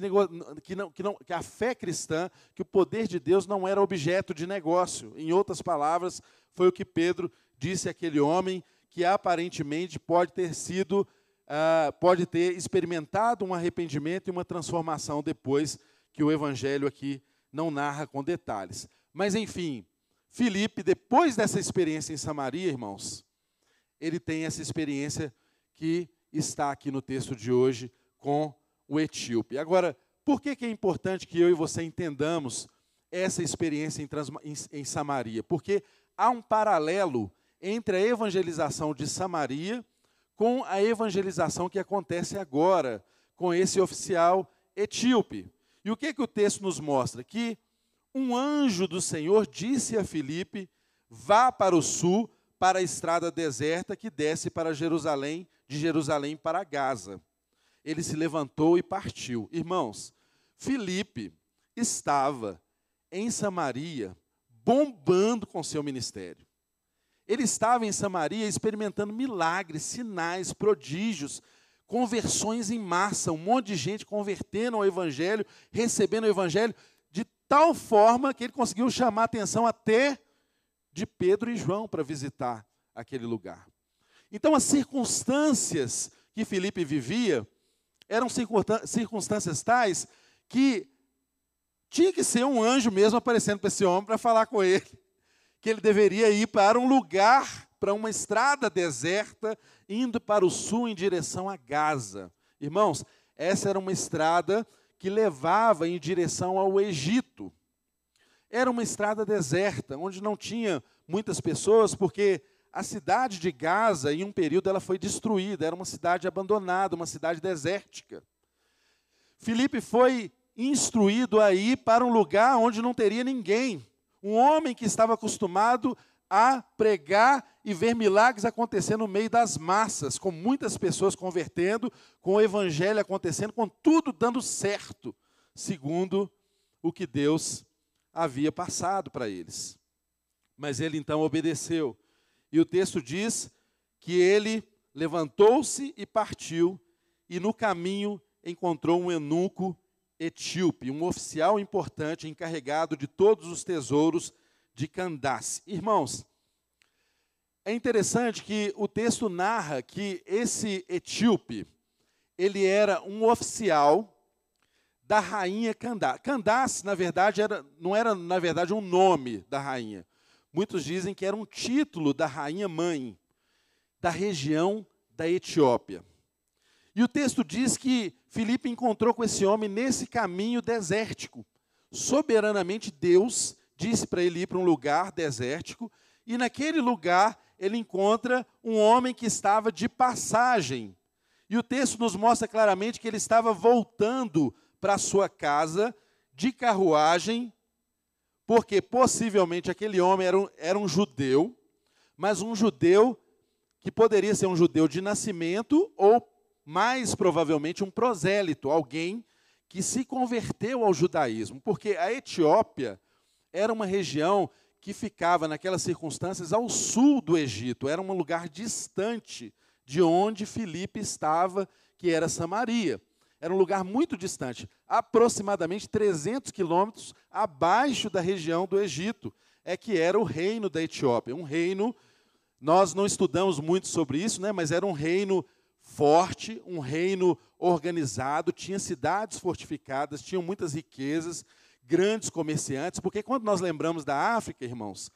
que, não, que, não, que a fé cristã, que o poder de Deus não era objeto de negócio. Em outras palavras, foi o que Pedro disse àquele homem que aparentemente pode ter sido, uh, pode ter experimentado um arrependimento e uma transformação depois que o Evangelho aqui não narra com detalhes. Mas, enfim, Filipe, depois dessa experiência em Samaria, irmãos, ele tem essa experiência que está aqui no texto de hoje com o etíope. Agora, por que, que é importante que eu e você entendamos essa experiência em, Trans, em, em Samaria? Porque há um paralelo entre a evangelização de Samaria com a evangelização que acontece agora com esse oficial etíope. E o que, que o texto nos mostra? Que um anjo do Senhor disse a Filipe: vá para o sul, para a estrada deserta que desce para Jerusalém, de Jerusalém para Gaza. Ele se levantou e partiu. Irmãos, Filipe estava em Samaria bombando com seu ministério. Ele estava em Samaria experimentando milagres, sinais, prodígios, conversões em massa, um monte de gente convertendo ao Evangelho, recebendo o Evangelho, de tal forma que ele conseguiu chamar a atenção até de Pedro e João para visitar aquele lugar. Então, as circunstâncias que Felipe vivia eram circunstâncias tais que tinha que ser um anjo mesmo aparecendo para esse homem para falar com ele, que ele deveria ir para um lugar, para uma estrada deserta, indo para o sul em direção a Gaza. Irmãos, essa era uma estrada que levava em direção ao Egito. Era uma estrada deserta, onde não tinha muitas pessoas, porque a cidade de Gaza, em um período, ela foi destruída, era uma cidade abandonada, uma cidade desértica. Filipe foi instruído a ir para um lugar onde não teria ninguém. Um homem que estava acostumado a pregar e ver milagres acontecer no meio das massas, com muitas pessoas convertendo, com o evangelho acontecendo, com tudo dando certo, segundo o que Deus havia passado para eles. Mas ele então obedeceu. E o texto diz que ele levantou-se e partiu, e no caminho encontrou um eunuco etíope, um oficial importante encarregado de todos os tesouros de Candace. Irmãos, é interessante que o texto narra que esse etíope, ele era um oficial da rainha Candace. Candace, na verdade, era, não era, na verdade, um nome da rainha. Muitos dizem que era um título da rainha mãe da região da Etiópia. E o texto diz que Filipe encontrou com esse homem nesse caminho desértico. Soberanamente Deus disse para ele ir para um lugar desértico, e naquele lugar ele encontra um homem que estava de passagem. E o texto nos mostra claramente que ele estava voltando para sua casa de carruagem, porque possivelmente aquele homem era um, era um judeu, mas um judeu que poderia ser um judeu de nascimento ou mais provavelmente um prosélito, alguém que se converteu ao judaísmo, porque a Etiópia era uma região que ficava, naquelas circunstâncias, ao sul do Egito, era um lugar distante de onde Filipe estava, que era Samaria. Era um lugar muito distante, aproximadamente 300 quilômetros abaixo da região do Egito, é que era o reino da Etiópia. Um reino, nós não estudamos muito sobre isso, né, mas era um reino forte, um reino organizado, tinha cidades fortificadas, tinham muitas riquezas, grandes comerciantes, porque quando nós lembramos da África, irmãos,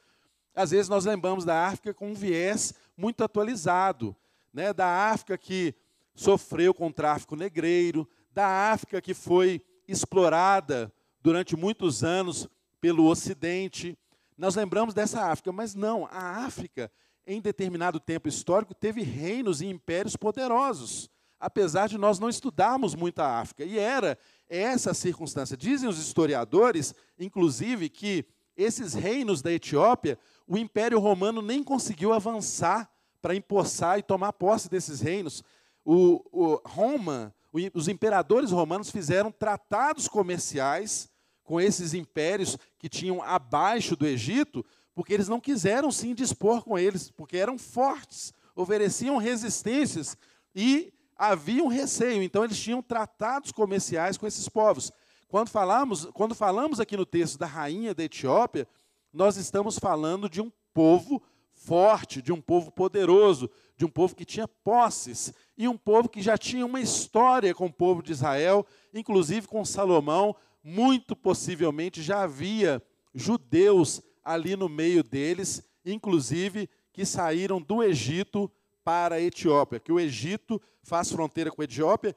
às vezes nós lembramos da África com um viés muito atualizado, né? da África que sofreu com o tráfico negreiro, da África que foi explorada durante muitos anos pelo Ocidente. Nós lembramos dessa África, mas não, a África, em determinado tempo histórico, teve reinos e impérios poderosos, apesar de nós não estudarmos muito a África. E era essa circunstância. Dizem os historiadores, inclusive, que esses reinos da Etiópia, o Império Romano nem conseguiu avançar para empossar e tomar posse desses reinos. O, o Roma, os imperadores romanos fizeram tratados comerciais com esses impérios que tinham abaixo do Egito, porque eles não quiseram se indispor com eles, porque eram fortes, ofereciam resistências e havia um receio, então eles tinham tratados comerciais com esses povos. Quando falamos, quando falamos aqui no texto da rainha da Etiópia, nós estamos falando de um povo forte, de um povo poderoso, de um povo que tinha posses, e um povo que já tinha uma história com o povo de Israel, inclusive com Salomão, muito possivelmente já havia judeus ali no meio deles, inclusive que saíram do Egito para a Etiópia, que o Egito faz fronteira com a Etiópia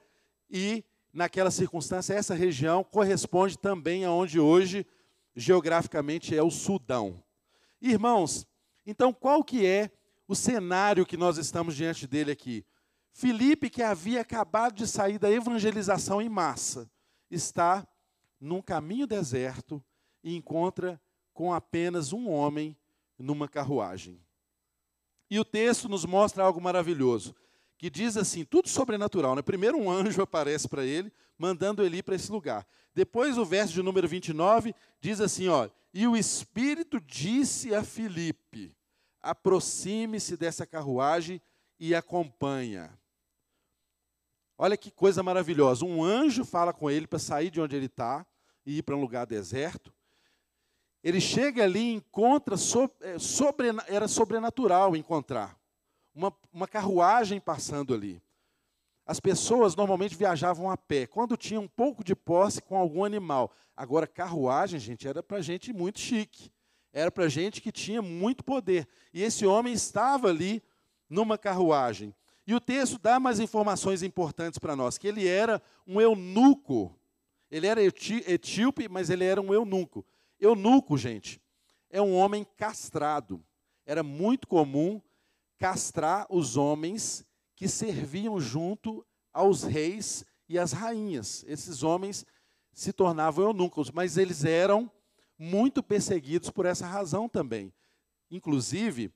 e naquela circunstância, essa região corresponde também aonde hoje, geograficamente, é o Sudão. Irmãos, então qual que é o cenário que nós estamos diante dele aqui? Filipe, que havia acabado de sair da evangelização em massa, está num caminho deserto e encontra com apenas um homem numa carruagem. E o texto nos mostra algo maravilhoso, que diz assim, tudo sobrenatural, né? Primeiro um anjo aparece para ele, mandando ele para esse lugar. Depois o verso de número 29 diz assim, ó, e o Espírito disse a Filipe, aproxime-se dessa carruagem e acompanha. Olha que coisa maravilhosa. Um anjo fala com ele para sair de onde ele está e ir para um lugar deserto. Ele chega ali e encontra, é, sobre, era sobrenatural encontrar, uma, uma carruagem passando ali. As pessoas normalmente viajavam a pé, quando tinha um pouco de posse com algum animal. Agora, carruagem, gente, era para gente muito chique. Era para gente que tinha muito poder. E esse homem estava ali numa carruagem. E o texto dá mais informações importantes para nós, que ele era um eunuco. Ele era etíope, mas ele era um eunuco. Eunuco, gente, é um homem castrado. Era muito comum castrar os homens que serviam junto aos reis e às rainhas. Esses homens se tornavam eunucos, mas eles eram muito perseguidos por essa razão também. Inclusive,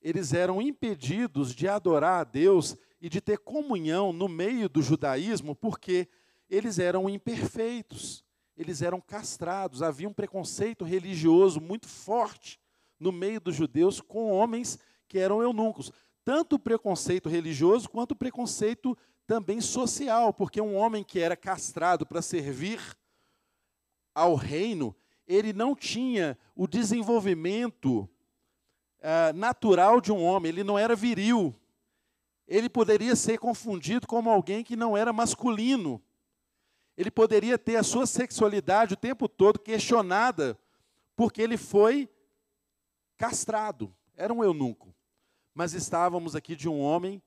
eles eram impedidos de adorar a Deus e de ter comunhão no meio do judaísmo, porque eles eram imperfeitos eles eram castrados. Havia um preconceito religioso muito forte no meio dos judeus com homens que eram eunucos. Tanto o preconceito religioso quanto o preconceito também social, porque um homem que era castrado para servir ao reino, ele não tinha o desenvolvimento uh, natural de um homem, ele não era viril. Ele poderia ser confundido como alguém que não era masculino ele poderia ter a sua sexualidade o tempo todo questionada, porque ele foi castrado, era um eunuco. Mas estávamos aqui de um homem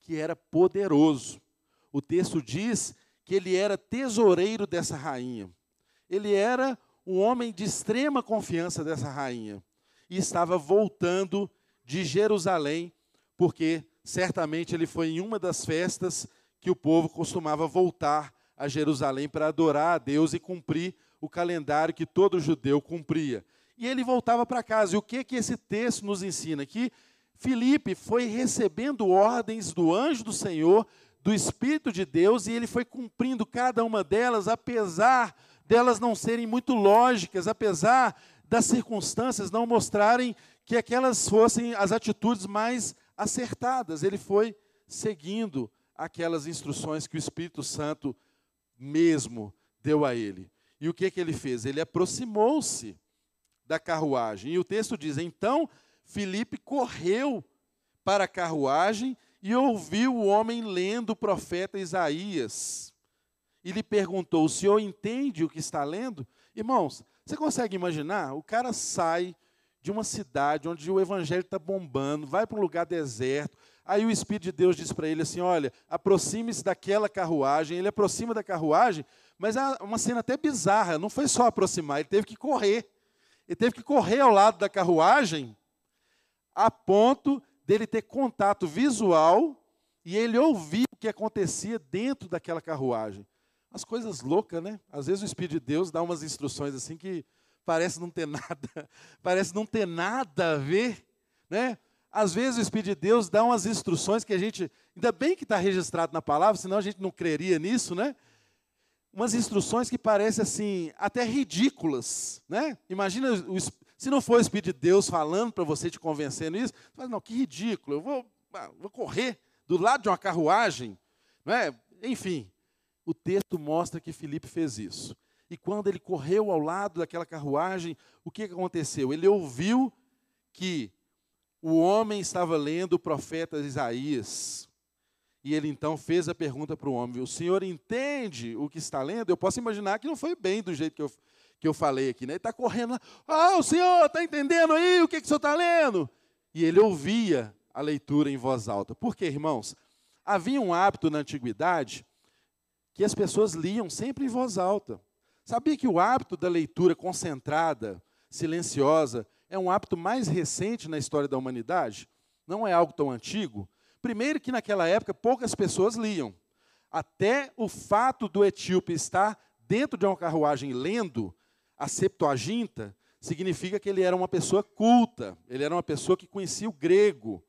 que era poderoso. O texto diz que ele era tesoureiro dessa rainha. Ele era um homem de extrema confiança dessa rainha. E estava voltando de Jerusalém, porque certamente ele foi em uma das festas que o povo costumava voltar a Jerusalém para adorar a Deus e cumprir o calendário que todo judeu cumpria. E ele voltava para casa. E o que que esse texto nos ensina? Que Filipe foi recebendo ordens do anjo do Senhor, do Espírito de Deus, e ele foi cumprindo cada uma delas, apesar delas não serem muito lógicas, apesar das circunstâncias não mostrarem que aquelas fossem as atitudes mais acertadas. Ele foi seguindo aquelas instruções que o Espírito Santo mesmo deu a ele. E o que, que ele fez? Ele aproximou-se da carruagem. E o texto diz: Então Filipe correu para a carruagem e ouviu o homem lendo o profeta Isaías. E lhe perguntou: O senhor entende o que está lendo? Irmãos, você consegue imaginar? O cara sai de uma cidade onde o evangelho está bombando, vai para um lugar deserto, Aí o Espírito de Deus diz para ele assim: Olha, aproxime-se daquela carruagem. Ele aproxima da carruagem, mas é uma cena até bizarra. Não foi só aproximar, ele teve que correr. Ele teve que correr ao lado da carruagem, a ponto dele ter contato visual e ele ouvir o que acontecia dentro daquela carruagem. As coisas loucas, né? Às vezes o Espírito de Deus dá umas instruções assim que parece não ter nada, parece não ter nada a ver, né? Às vezes o Espírito de Deus dá umas instruções que a gente, ainda bem que está registrado na palavra, senão a gente não creria nisso, né? Umas instruções que parecem assim, até ridículas, né? Imagina, se não for o Espírito de Deus falando para você, te convencendo isso, você fala, não, que ridículo, eu vou, ah, vou correr do lado de uma carruagem, né? Enfim, o texto mostra que Filipe fez isso. E quando ele correu ao lado daquela carruagem, o que aconteceu? Ele ouviu que o homem estava lendo o profeta Isaías. E ele então fez a pergunta para o homem: O senhor entende o que está lendo? Eu posso imaginar que não foi bem do jeito que eu, que eu falei aqui. Né? Ele está correndo lá: Ah, o senhor está entendendo aí o que, que o senhor está lendo? E ele ouvia a leitura em voz alta. Por quê, irmãos? Havia um hábito na antiguidade que as pessoas liam sempre em voz alta. Sabia que o hábito da leitura concentrada, silenciosa, é um hábito mais recente na história da humanidade? Não é algo tão antigo? Primeiro, que naquela época poucas pessoas liam. Até o fato do etíope estar dentro de uma carruagem lendo a Septuaginta significa que ele era uma pessoa culta, ele era uma pessoa que conhecia o grego,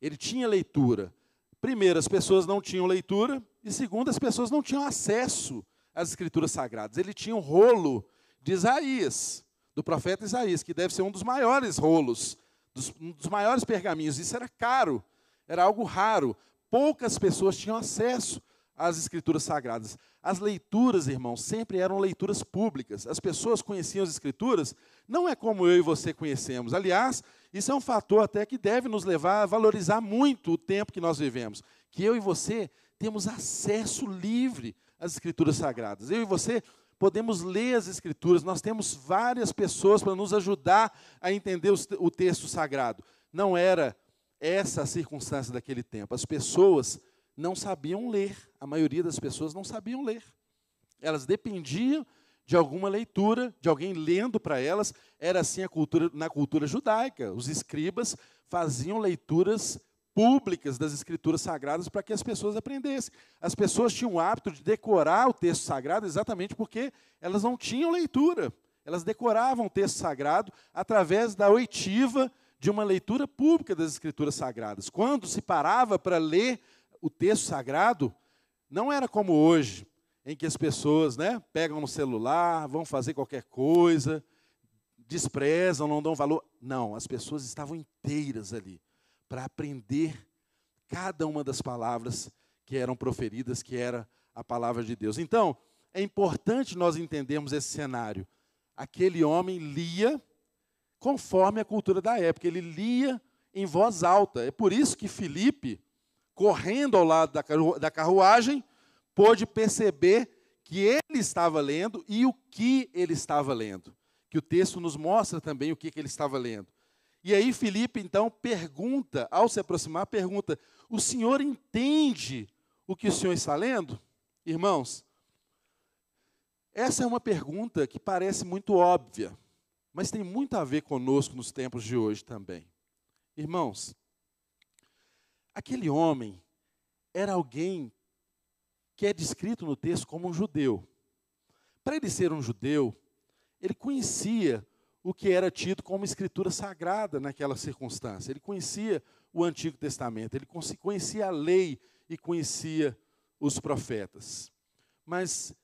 ele tinha leitura. Primeiro, as pessoas não tinham leitura, e segundo, as pessoas não tinham acesso às escrituras sagradas. Ele tinha um rolo de Isaías, do profeta Isaías, que deve ser um dos maiores rolos, dos, um dos maiores pergaminhos. Isso era caro, era algo raro. Poucas pessoas tinham acesso às escrituras sagradas. As leituras, irmãos, sempre eram leituras públicas. As pessoas conheciam as escrituras, não é como eu e você conhecemos. Aliás, isso é um fator até que deve nos levar a valorizar muito o tempo que nós vivemos. Que eu e você temos acesso livre às escrituras sagradas. Eu e você podemos ler as escrituras, nós temos várias pessoas para nos ajudar a entender o texto sagrado. Não era essa a circunstância daquele tempo. As pessoas não sabiam ler. A maioria das pessoas não sabiam ler. Elas dependiam de alguma leitura, de alguém lendo para elas. Era assim a cultura, na cultura judaica. Os escribas faziam leituras públicas das escrituras sagradas para que as pessoas aprendessem. As pessoas tinham o hábito de decorar o texto sagrado exatamente porque elas não tinham leitura. Elas decoravam o texto sagrado através da oitiva de uma leitura pública das escrituras sagradas. Quando se parava para ler o texto sagrado não era como hoje, em que as pessoas né, pegam no celular, vão fazer qualquer coisa, desprezam, não dão valor. Não, as pessoas estavam inteiras ali para aprender cada uma das palavras que eram proferidas, que era a palavra de Deus. Então, é importante nós entendermos esse cenário. Aquele homem lia conforme a cultura da época, ele lia em voz alta. É por isso que Filipe, correndo ao lado da carruagem, pôde perceber que ele estava lendo e o que ele estava lendo. Que o texto nos mostra também o que, ele estava lendo. E aí Felipe então pergunta, ao se aproximar, pergunta: "O senhor entende o que o senhor está lendo?" Irmãos, essa é uma pergunta que parece muito óbvia, mas tem muito a ver conosco nos tempos de hoje também. Irmãos, Aquele homem era alguém que é descrito no texto como um judeu. Para ele ser um judeu, ele conhecia o que era tido como escritura sagrada naquela circunstância. Ele conhecia o Antigo Testamento, ele conhecia a lei e conhecia os profetas. Mas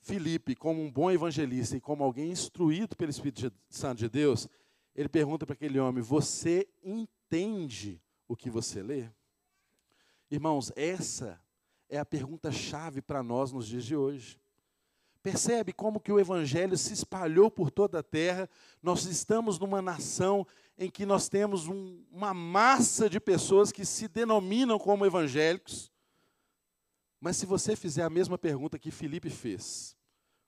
Filipe, como um bom evangelista e como alguém instruído pelo Espírito Santo de Deus, ele pergunta para aquele homem: Você entende o que você lê? Irmãos, essa é a pergunta-chave para nós nos dias de hoje. Percebe como que o evangelho se espalhou por toda a terra? Nós estamos numa nação em que nós temos um, uma massa de pessoas que se denominam como evangélicos. Mas se você fizer a mesma pergunta que Felipe fez,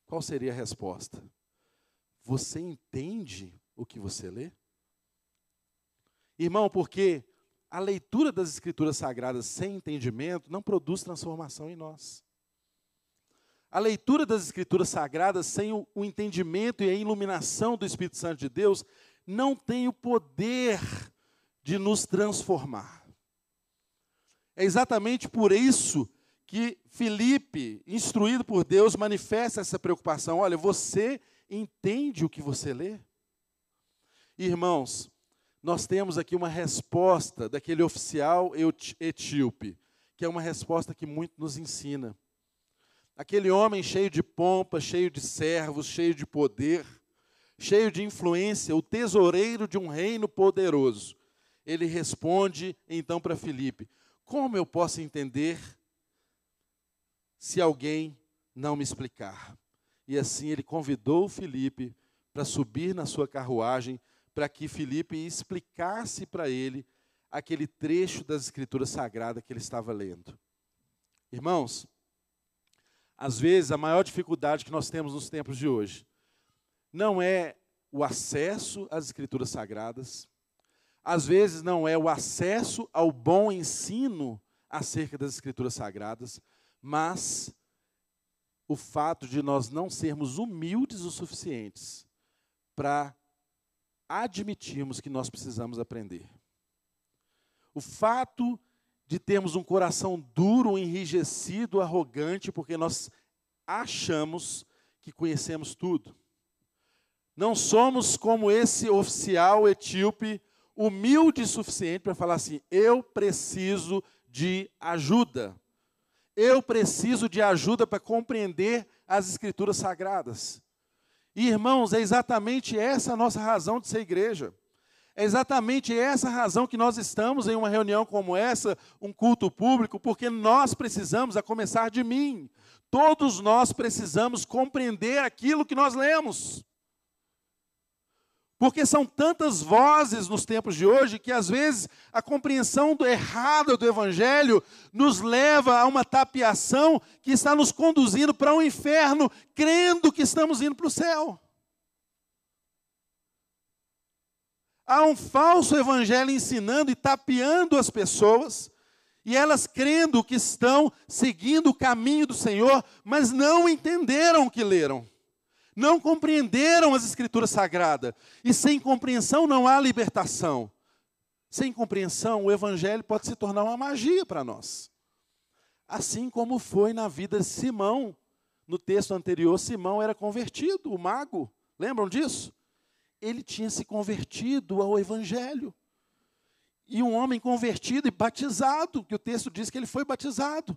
qual seria a resposta? Você entende o que você lê? Irmão, porque a leitura das Escrituras Sagradas sem entendimento não produz transformação em nós. A leitura das Escrituras Sagradas sem o, o entendimento e a iluminação do Espírito Santo de Deus não tem o poder de nos transformar. É exatamente por isso que Felipe, instruído por Deus, manifesta essa preocupação. Olha, você entende o que você lê? Irmãos, nós temos aqui uma resposta daquele oficial etíope, que é uma resposta que muito nos ensina. Aquele homem cheio de pompa, cheio de servos, cheio de poder, cheio de influência, o tesoureiro de um reino poderoso. Ele responde então para Filipe: Como eu posso entender se alguém não me explicar? E assim ele convidou Filipe para subir na sua carruagem para que Filipe explicasse para ele aquele trecho das Escrituras Sagradas que ele estava lendo. Irmãos, às vezes a maior dificuldade que nós temos nos tempos de hoje não é o acesso às Escrituras Sagradas, às vezes não é o acesso ao bom ensino acerca das Escrituras Sagradas, mas o fato de nós não sermos humildes o suficientes para admitirmos que nós precisamos aprender. O fato de termos um coração duro, enrijecido, arrogante, porque nós achamos que conhecemos tudo. Não somos como esse oficial etíope, humilde o suficiente para falar assim: eu preciso de ajuda. Eu preciso de ajuda para compreender as escrituras sagradas. Irmãos, é exatamente essa a nossa razão de ser igreja. É exatamente essa razão que nós estamos em uma reunião como essa, um culto público, porque nós precisamos, a começar de mim, todos nós precisamos compreender aquilo que nós lemos. Porque são tantas vozes nos tempos de hoje que às vezes a compreensão do errado do evangelho nos leva a uma tapiação que está nos conduzindo para o um inferno, crendo que estamos indo para o céu. Há um falso evangelho ensinando e tapeando as pessoas, e elas crendo que estão seguindo o caminho do Senhor, mas não entenderam o que leram não compreenderam as Escrituras Sagradas. E sem compreensão não há libertação. Sem compreensão, o Evangelho pode se tornar uma magia para nós. Assim como foi na vida de Simão. No texto anterior, Simão era convertido, o mago. Lembram disso? Ele tinha se convertido ao Evangelho. E um homem convertido e batizado, que o texto diz que ele foi batizado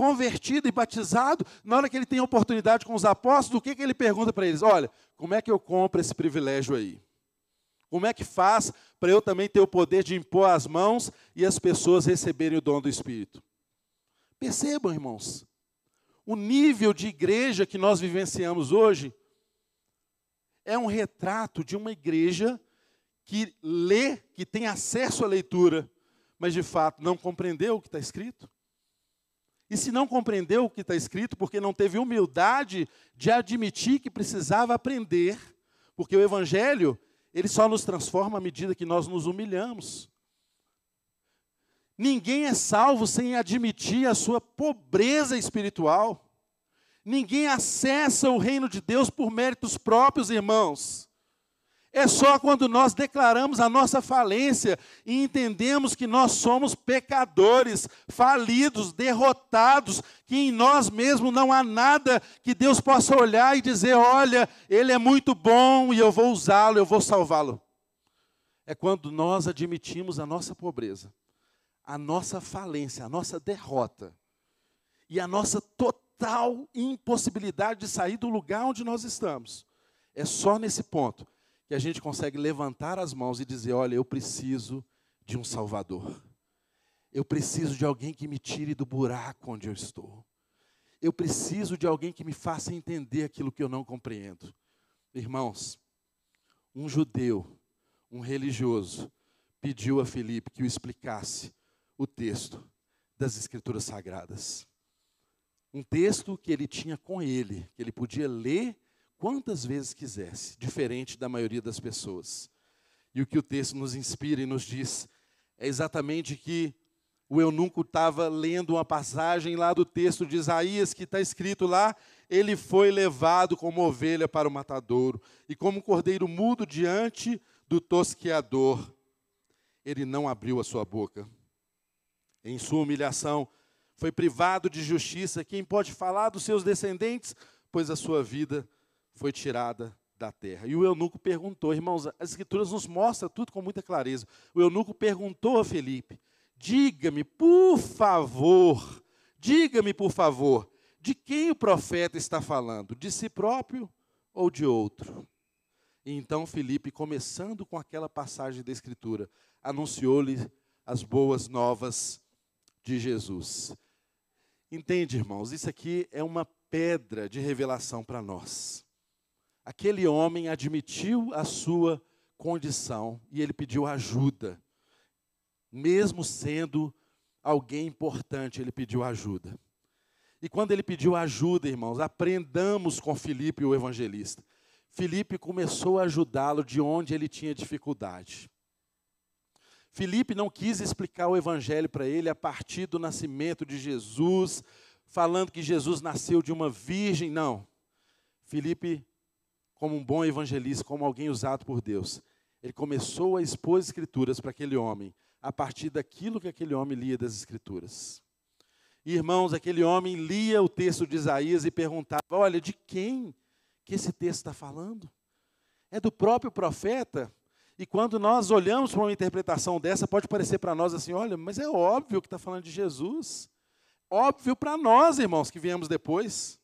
convertido e batizado, na hora que ele tem oportunidade com os apóstolos, o que, que ele pergunta para eles? Olha, como é que eu compro esse privilégio aí? Como é que faz para eu também ter o poder de impor as mãos e as pessoas receberem o dom do Espírito? Percebam, irmãos, o nível de igreja que nós vivenciamos hoje é um retrato de uma igreja que lê, que tem acesso à leitura, mas de fato não compreendeu o que está escrito. E se não compreendeu o que está escrito, porque não teve humildade de admitir que precisava aprender, porque o Evangelho, ele só nos transforma à medida que nós nos humilhamos. Ninguém é salvo sem admitir a sua pobreza espiritual. Ninguém acessa o reino de Deus por méritos próprios, irmãos. É só quando nós declaramos a nossa falência e entendemos que nós somos pecadores, falidos, derrotados, que em nós mesmos não há nada que Deus possa olhar e dizer: olha, Ele é muito bom e eu vou usá-lo, eu vou salvá-lo. É quando nós admitimos a nossa pobreza, a nossa falência, a nossa derrota e a nossa total impossibilidade de sair do lugar onde nós estamos. É só nesse ponto que a gente consegue levantar as mãos e dizer: Olha, eu preciso de um Salvador. Eu preciso de alguém que me tire do buraco onde eu estou. Eu preciso de alguém que me faça entender aquilo que eu não compreendo. Irmãos, um judeu, um religioso, pediu a Filipe que o explicasse o texto das Escrituras Sagradas. Um texto que ele tinha com ele, que ele podia ler quantas vezes quisesse, diferente da maioria das pessoas. E o que o texto nos inspira e nos diz é exatamente que o eunuco estava lendo uma passagem lá do texto de Isaías, que está escrito lá: ele foi levado como ovelha para o matadouro, e como cordeiro mudo diante do tosqueador, ele não abriu a sua boca. Em sua humilhação, foi privado de justiça. Quem pode falar dos seus descendentes? Pois a sua vida foi tirada da terra. E o eunuco perguntou, irmãos, as escrituras nos mostram tudo com muita clareza. O eunuco perguntou a Felipe: diga-me, por favor, diga-me, por favor, de quem o profeta está falando? De si próprio ou de outro? E então Felipe, começando com aquela passagem da Escritura, anunciou-lhe as boas novas de Jesus. Entende, irmãos? Isso aqui é uma pedra de revelação para nós. Aquele homem admitiu a sua condição e ele pediu ajuda. Mesmo sendo alguém importante, ele pediu ajuda. E quando ele pediu ajuda, irmãos, aprendamos com Filipe, o evangelista. Filipe começou a ajudá-lo de onde ele tinha dificuldade. Filipe não quis explicar o evangelho para ele a partir do nascimento de Jesus, falando que Jesus nasceu de uma virgem, não. Filipe, como um bom evangelista, como alguém usado por Deus, ele começou a expor as escrituras para aquele homem, a partir daquilo que aquele homem lia das escrituras. Irmãos, aquele homem lia o texto de Isaías e perguntava: Olha, de quem que esse texto está falando? É do próprio profeta? E quando nós olhamos para uma interpretação dessa, pode parecer para nós assim: olha, mas é óbvio que está falando de Jesus. Óbvio para nós, irmãos, que viemos depois.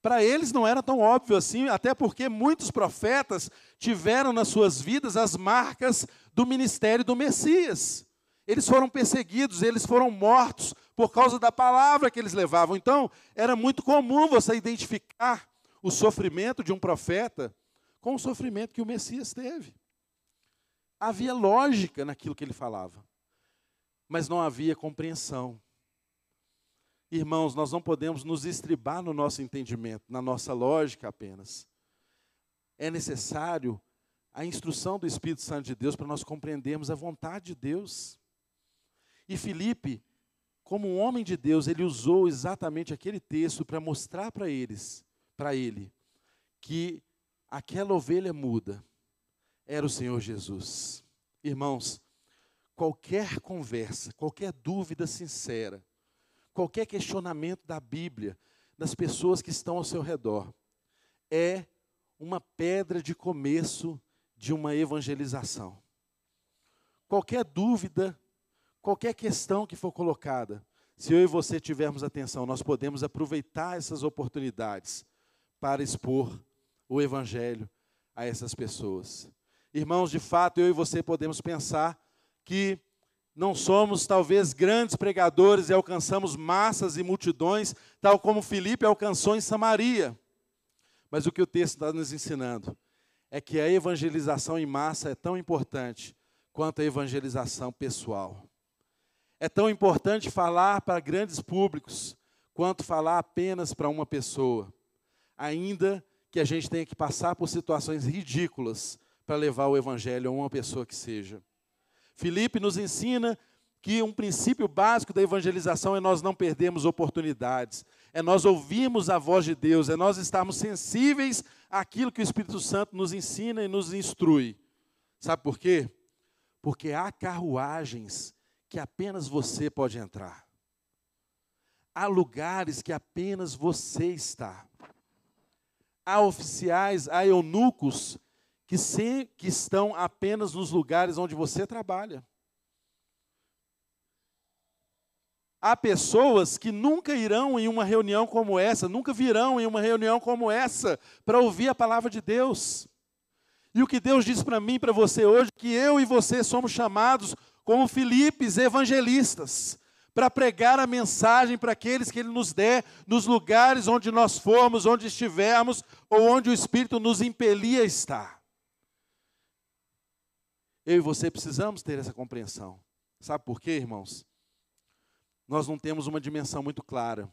Para eles não era tão óbvio assim, até porque muitos profetas tiveram nas suas vidas as marcas do ministério do Messias. Eles foram perseguidos, eles foram mortos por causa da palavra que eles levavam. Então, era muito comum você identificar o sofrimento de um profeta com o sofrimento que o Messias teve. Havia lógica naquilo que ele falava, mas não havia compreensão. Irmãos, nós não podemos nos estribar no nosso entendimento, na nossa lógica apenas. É necessário a instrução do Espírito Santo de Deus para nós compreendermos a vontade de Deus. E Filipe, como um homem de Deus, ele usou exatamente aquele texto para mostrar para eles, para ele, que aquela ovelha muda era o Senhor Jesus. Irmãos, qualquer conversa, qualquer dúvida sincera, qualquer questionamento da Bíblia, das pessoas que estão ao seu redor, é uma pedra de começo de uma evangelização. Qualquer dúvida Qualquer questão que for colocada, se eu e você tivermos atenção, nós podemos aproveitar essas oportunidades para expor o Evangelho a essas pessoas. Irmãos, de fato, eu e você podemos pensar que não somos talvez grandes pregadores e alcançamos massas e multidões, tal como Filipe alcançou em Samaria. Mas o que o texto está nos ensinando é que a evangelização em massa é tão importante quanto a evangelização pessoal. É tão importante falar para grandes públicos quanto falar apenas para uma pessoa, ainda que a gente tenha que passar por situações ridículas para levar o evangelho a uma pessoa que seja. Felipe nos ensina que um princípio básico da evangelização é nós não perdermos oportunidades, é nós ouvirmos a voz de Deus, é nós estarmos sensíveis àquilo que o Espírito Santo nos ensina e nos instrui. Sabe por quê? Porque há carruagens que apenas você pode entrar. Há lugares que apenas você está. Há oficiais, há eunucos que, se, que estão apenas nos lugares onde você trabalha. Há pessoas que nunca irão em uma reunião como essa, nunca virão em uma reunião como essa para ouvir a palavra de Deus. E o que Deus diz para mim para você hoje, que eu e você somos chamados como Filipes, evangelistas, para pregar a mensagem para aqueles que Ele nos der, nos lugares onde nós formos, onde estivermos, ou onde o Espírito nos impelia a estar. Eu e você precisamos ter essa compreensão. Sabe por quê, irmãos? Nós não temos uma dimensão muito clara.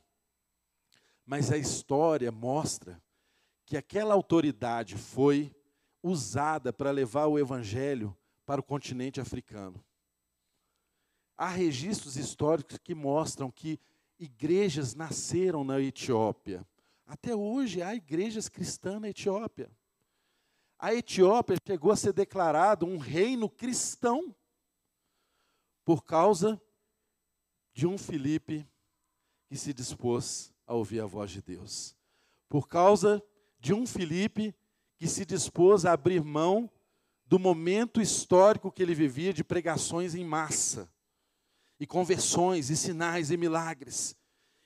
Mas a história mostra que aquela autoridade foi usada para levar o evangelho para o continente africano. Há registros históricos que mostram que igrejas nasceram na Etiópia. Até hoje há igrejas cristãs na Etiópia. A Etiópia chegou a ser declarado um reino cristão por causa de um Filipe que se dispôs a ouvir a voz de Deus. Por causa de um Filipe que se dispôs a abrir mão do momento histórico que ele vivia de pregações em massa e conversões, e sinais e milagres.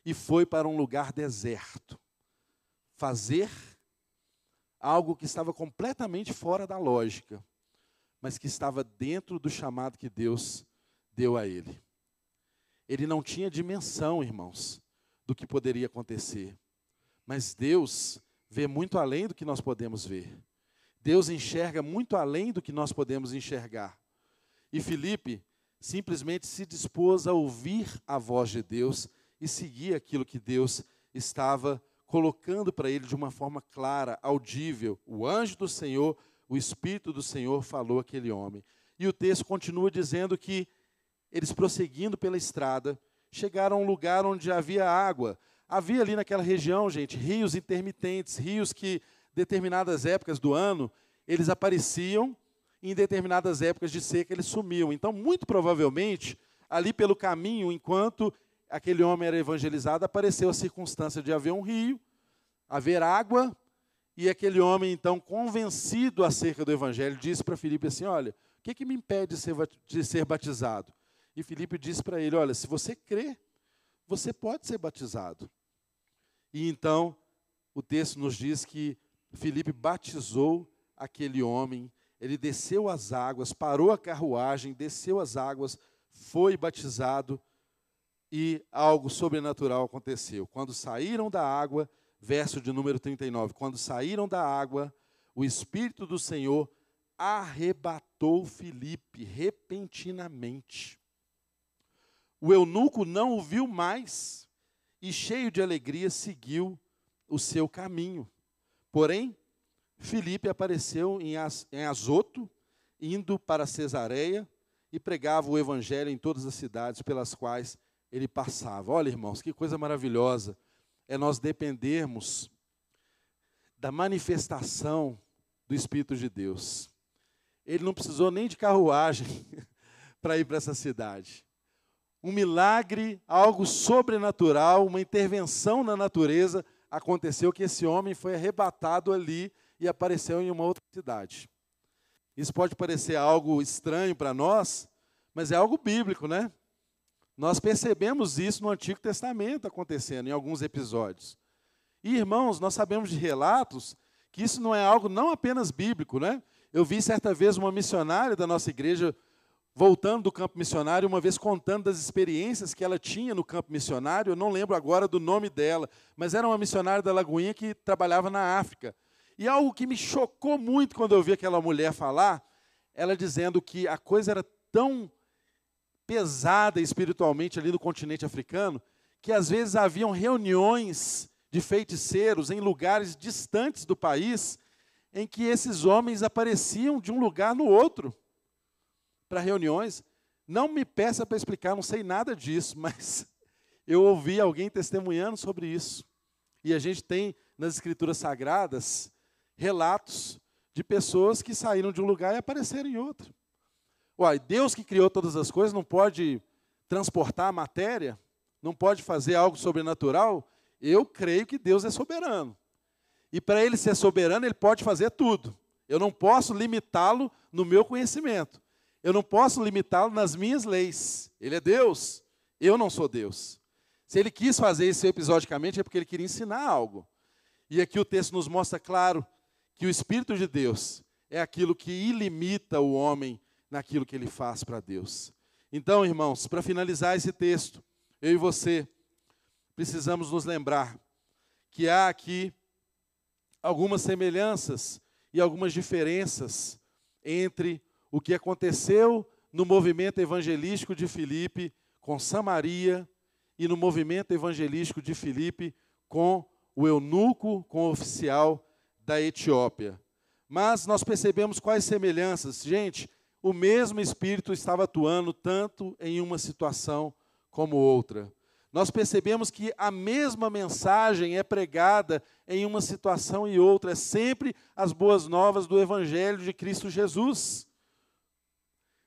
E foi para um lugar deserto fazer algo que estava completamente fora da lógica, mas que estava dentro do chamado que Deus deu a ele. Ele não tinha dimensão, irmãos, do que poderia acontecer. Mas Deus vê muito além do que nós podemos ver. Deus enxerga muito além do que nós podemos enxergar. E Felipe simplesmente se dispôs a ouvir a voz de Deus e seguir aquilo que Deus estava colocando para ele de uma forma clara, audível. O anjo do Senhor, o Espírito do Senhor falou àquele homem. E o texto continua dizendo que eles prosseguindo pela estrada, chegaram a um lugar onde havia água. Havia ali naquela região, gente, rios intermitentes, rios que, determinadas épocas do ano, eles apareciam, e em determinadas épocas de seca eles sumiam. Então, muito provavelmente, ali pelo caminho, enquanto aquele homem era evangelizado, apareceu a circunstância de haver um rio, haver água, e aquele homem, então, convencido acerca do evangelho, disse para Filipe assim: Olha, o que, que me impede de ser, de ser batizado? E Filipe disse para ele: Olha, se você crê, você pode ser batizado. E então, o texto nos diz que Filipe batizou aquele homem, ele desceu as águas, parou a carruagem, desceu as águas, foi batizado e algo sobrenatural aconteceu. Quando saíram da água, verso de número 39, quando saíram da água, o Espírito do Senhor arrebatou Filipe repentinamente. O eunuco não o viu mais e, cheio de alegria, seguiu o seu caminho. Porém, Filipe apareceu em Azoto, indo para Cesareia, e pregava o evangelho em todas as cidades pelas quais ele passava. Olha, irmãos, que coisa maravilhosa é nós dependermos da manifestação do Espírito de Deus. Ele não precisou nem de carruagem para ir para essa cidade um milagre, algo sobrenatural, uma intervenção na natureza aconteceu que esse homem foi arrebatado ali e apareceu em uma outra cidade. Isso pode parecer algo estranho para nós, mas é algo bíblico, né? Nós percebemos isso no Antigo Testamento acontecendo em alguns episódios. E irmãos, nós sabemos de relatos que isso não é algo não apenas bíblico, né? Eu vi certa vez uma missionária da nossa igreja voltando do campo missionário, uma vez contando das experiências que ela tinha no campo missionário, eu não lembro agora do nome dela, mas era uma missionária da Lagoinha que trabalhava na África. E algo que me chocou muito quando eu vi aquela mulher falar, ela dizendo que a coisa era tão pesada espiritualmente ali no continente africano, que às vezes haviam reuniões de feiticeiros em lugares distantes do país, em que esses homens apareciam de um lugar no outro para reuniões. Não me peça para explicar, não sei nada disso, mas eu ouvi alguém testemunhando sobre isso. E a gente tem nas Escrituras Sagradas relatos de pessoas que saíram de um lugar e apareceram em outro. Uai, Deus que criou todas as coisas não pode transportar a matéria? Não pode fazer algo sobrenatural? Eu creio que Deus é soberano. E para ele ser soberano, ele pode fazer tudo. Eu não posso limitá-lo no meu conhecimento. Eu não posso limitá-lo nas minhas leis. Ele é Deus, eu não sou Deus. Se ele quis fazer isso episodicamente, é porque ele queria ensinar algo. E aqui o texto nos mostra claro que o Espírito de Deus é aquilo que ilimita o homem naquilo que ele faz para Deus. Então, irmãos, para finalizar esse texto, eu e você precisamos nos lembrar que há aqui algumas semelhanças e algumas diferenças entre o que aconteceu no movimento evangelístico de Filipe com Samaria e no movimento evangelístico de Filipe com o eunuco, com o oficial da Etiópia. Mas nós percebemos quais semelhanças. Gente, o mesmo Espírito estava atuando tanto em uma situação como outra. Nós percebemos que a mesma mensagem é pregada em uma situação e outra, é sempre as boas novas do Evangelho de Cristo Jesus.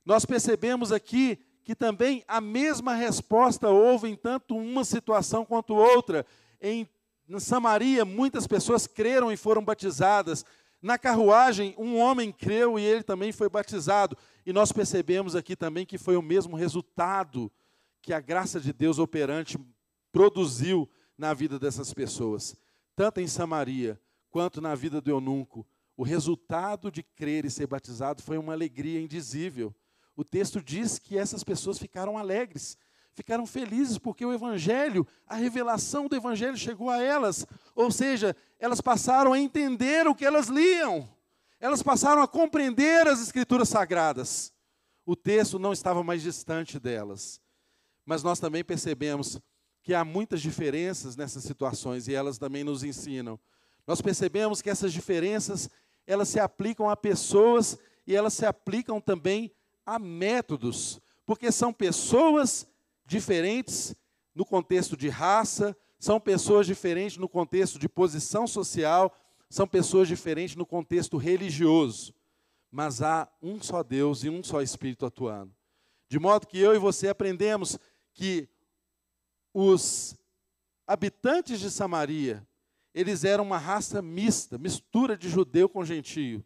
Nós percebemos aqui que também a mesma resposta houve em tanto uma situação quanto outra. Em, Samaria, muitas pessoas creram e foram batizadas. Na carruagem, um homem creu e ele também foi batizado. E nós percebemos aqui também que foi o mesmo resultado que a graça de Deus operante produziu na vida dessas pessoas. Tanto em Samaria quanto na vida do eunuco. O resultado de crer e ser batizado foi uma alegria indizível o texto diz que essas pessoas ficaram alegres, ficaram felizes porque o Evangelho, a revelação do Evangelho chegou a elas. Ou seja, elas passaram a entender o que elas liam, elas passaram a compreender as Escrituras Sagradas. O texto não estava mais distante delas. Mas nós também percebemos que há muitas diferenças nessas situações e elas também nos ensinam. Nós percebemos que essas diferenças, elas se aplicam a pessoas e elas se aplicam também a métodos, porque são pessoas diferentes no contexto de raça, são pessoas diferentes no contexto de posição social, são pessoas diferentes no contexto religioso, mas há um só Deus e um só Espírito atuando. De modo que eu e você aprendemos que os habitantes de Samaria, eles eram uma raça mista, mistura de judeu com gentio.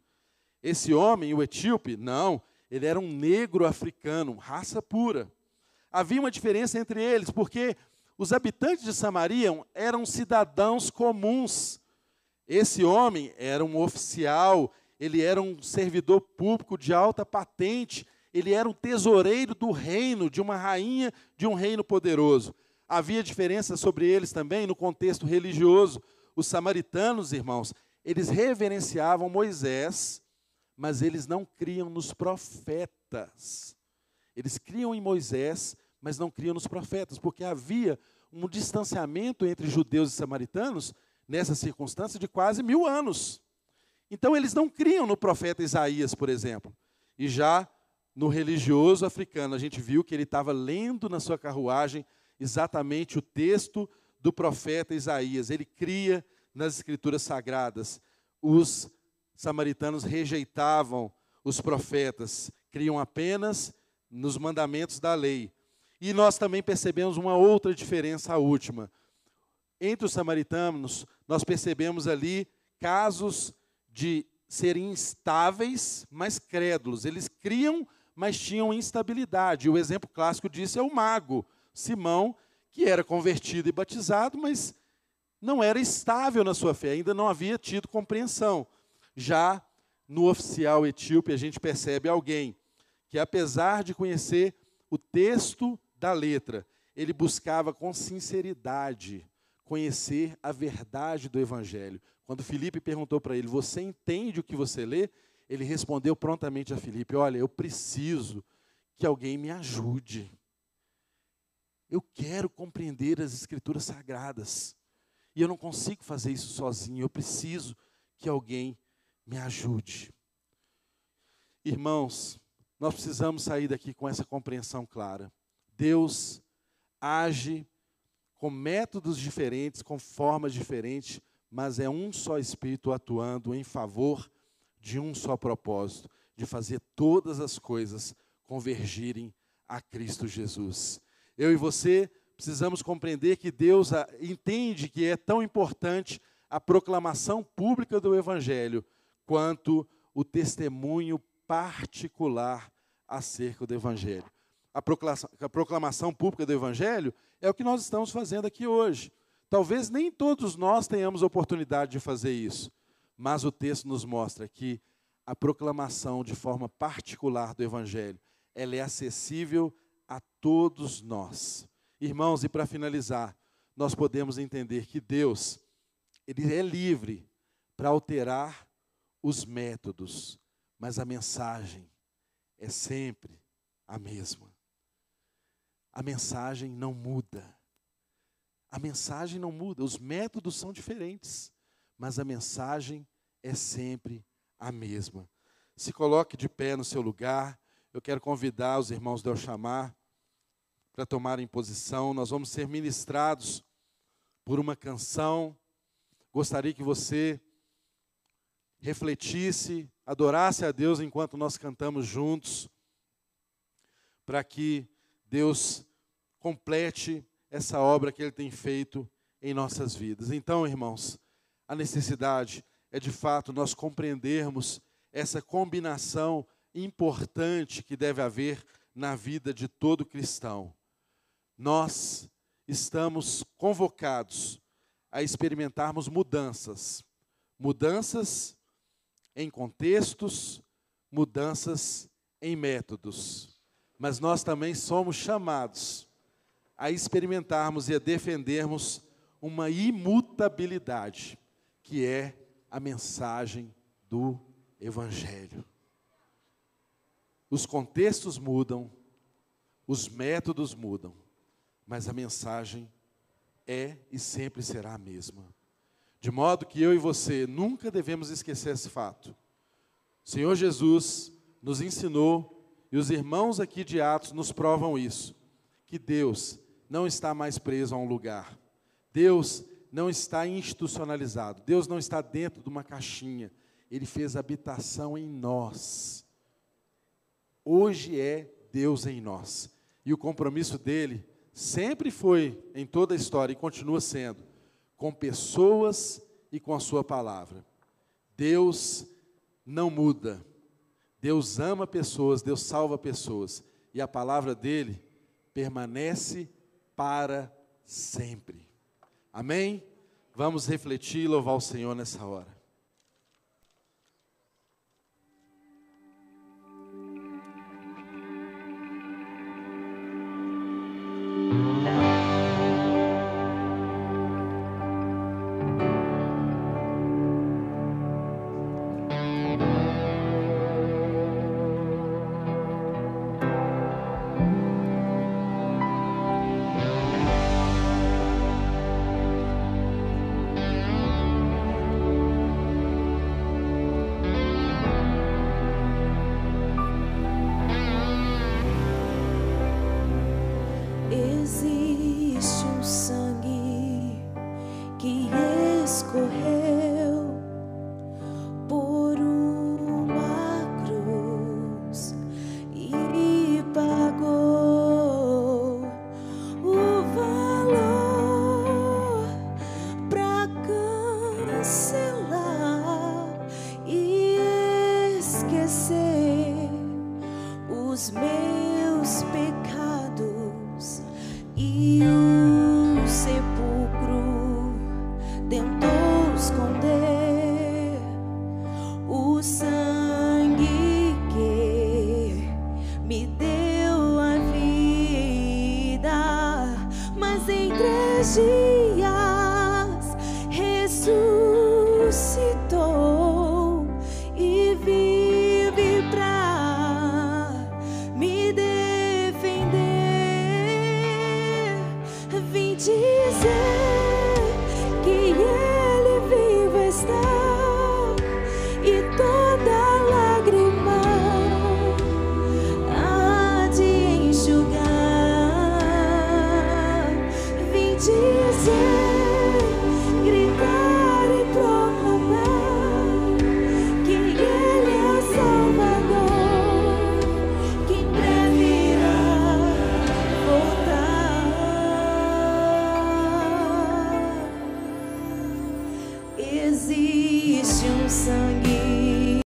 Esse homem, o etíope, não, ele era um negro africano, raça pura. Havia uma diferença entre eles, porque os habitantes de Samaria eram cidadãos comuns. Esse homem era um oficial, ele era um servidor público de alta patente, ele era um tesoureiro do reino, de uma rainha de um reino poderoso. Havia diferença sobre eles também no contexto religioso. Os samaritanos, irmãos, eles reverenciavam Moisés, mas eles não criam nos profetas. Eles criam em Moisés, mas não criam nos profetas, porque havia um distanciamento entre judeus e samaritanos nessa circunstância de quase mil anos. Então eles não criam no profeta Isaías, por exemplo. E já no religioso africano, a gente viu que ele estava lendo na sua carruagem exatamente o texto do profeta Isaías. Ele cria nas escrituras sagradas. Os samaritanos rejeitavam os profetas, criam apenas nos mandamentos da lei. E nós também percebemos uma outra diferença, a última. Entre os samaritanos, nós percebemos ali casos de serem instáveis, mas crédulos. Eles criam mas tinham instabilidade. O exemplo clássico disso é o mago, Simão, que era convertido e batizado, mas não era estável na sua fé, ainda não havia tido compreensão. Já no oficial etíope, a gente percebe alguém que, apesar de conhecer o texto da letra, ele buscava com sinceridade conhecer a verdade do Evangelho. Quando Felipe perguntou para ele: Você entende o que você lê? ele respondeu prontamente a Filipe: Olha, eu preciso que alguém me ajude. Eu quero compreender as Escrituras Sagradas. E eu não consigo fazer isso sozinho. Eu preciso que alguém me ajude. Irmãos, nós precisamos sair daqui com essa compreensão clara. Deus age com métodos diferentes, com formas diferentes, mas é um só Espírito atuando em favor de um só propósito, de fazer todas as coisas convergirem a Cristo Jesus. Eu e você precisamos compreender que Deus entende que é tão importante a proclamação pública do Evangelho quanto o testemunho particular acerca do Evangelho. A proclamação, a proclamação pública do Evangelho é o que nós estamos fazendo aqui hoje. Talvez nem todos nós tenhamos oportunidade de fazer isso, mas o texto nos mostra que a proclamação de forma particular do Evangelho, ela é acessível a todos nós. Irmãos, e para finalizar, nós podemos entender que Deus, Ele é livre para alterar os métodos, mas a mensagem é sempre a mesma. A mensagem não muda. A mensagem não muda, os métodos são diferentes mas a mensagem é sempre a mesma. Se coloque de pé no seu lugar. Eu quero convidar os irmãos do chamar para tomarem posição. Nós vamos ser ministrados por uma canção. Gostaria que você refletisse, adorasse a Deus enquanto nós cantamos juntos, para que Deus complete essa obra que Ele tem feito em nossas vidas. Então, irmãos, a necessidade é de fato nós compreendermos essa combinação importante que deve haver na vida de todo cristão. Nós estamos convocados a experimentarmos mudanças, mudanças em contextos, mudanças em métodos, mas nós também somos chamados a experimentarmos e a defendermos uma imutabilidade que é a mensagem do Evangelho. Os contextos mudam, os métodos mudam, mas a mensagem é e sempre será a mesma. De modo que eu e você nunca devemos esquecer esse fato. O Senhor Jesus nos ensinou, e os irmãos aqui de Atos nos provam isso, que Deus não está mais preso a um lugar. Deus não está institucionalizado, Deus não está dentro de uma caixinha, Ele fez habitação em nós. Hoje é Deus em nós. E o compromisso dele sempre foi, em toda a história, e continua sendo, com pessoas e com a Sua palavra. Deus não muda. Deus ama pessoas, Deus salva pessoas. E a palavra dele permanece para sempre. Amém? Vamos refletir e louvar o Senhor nessa hora.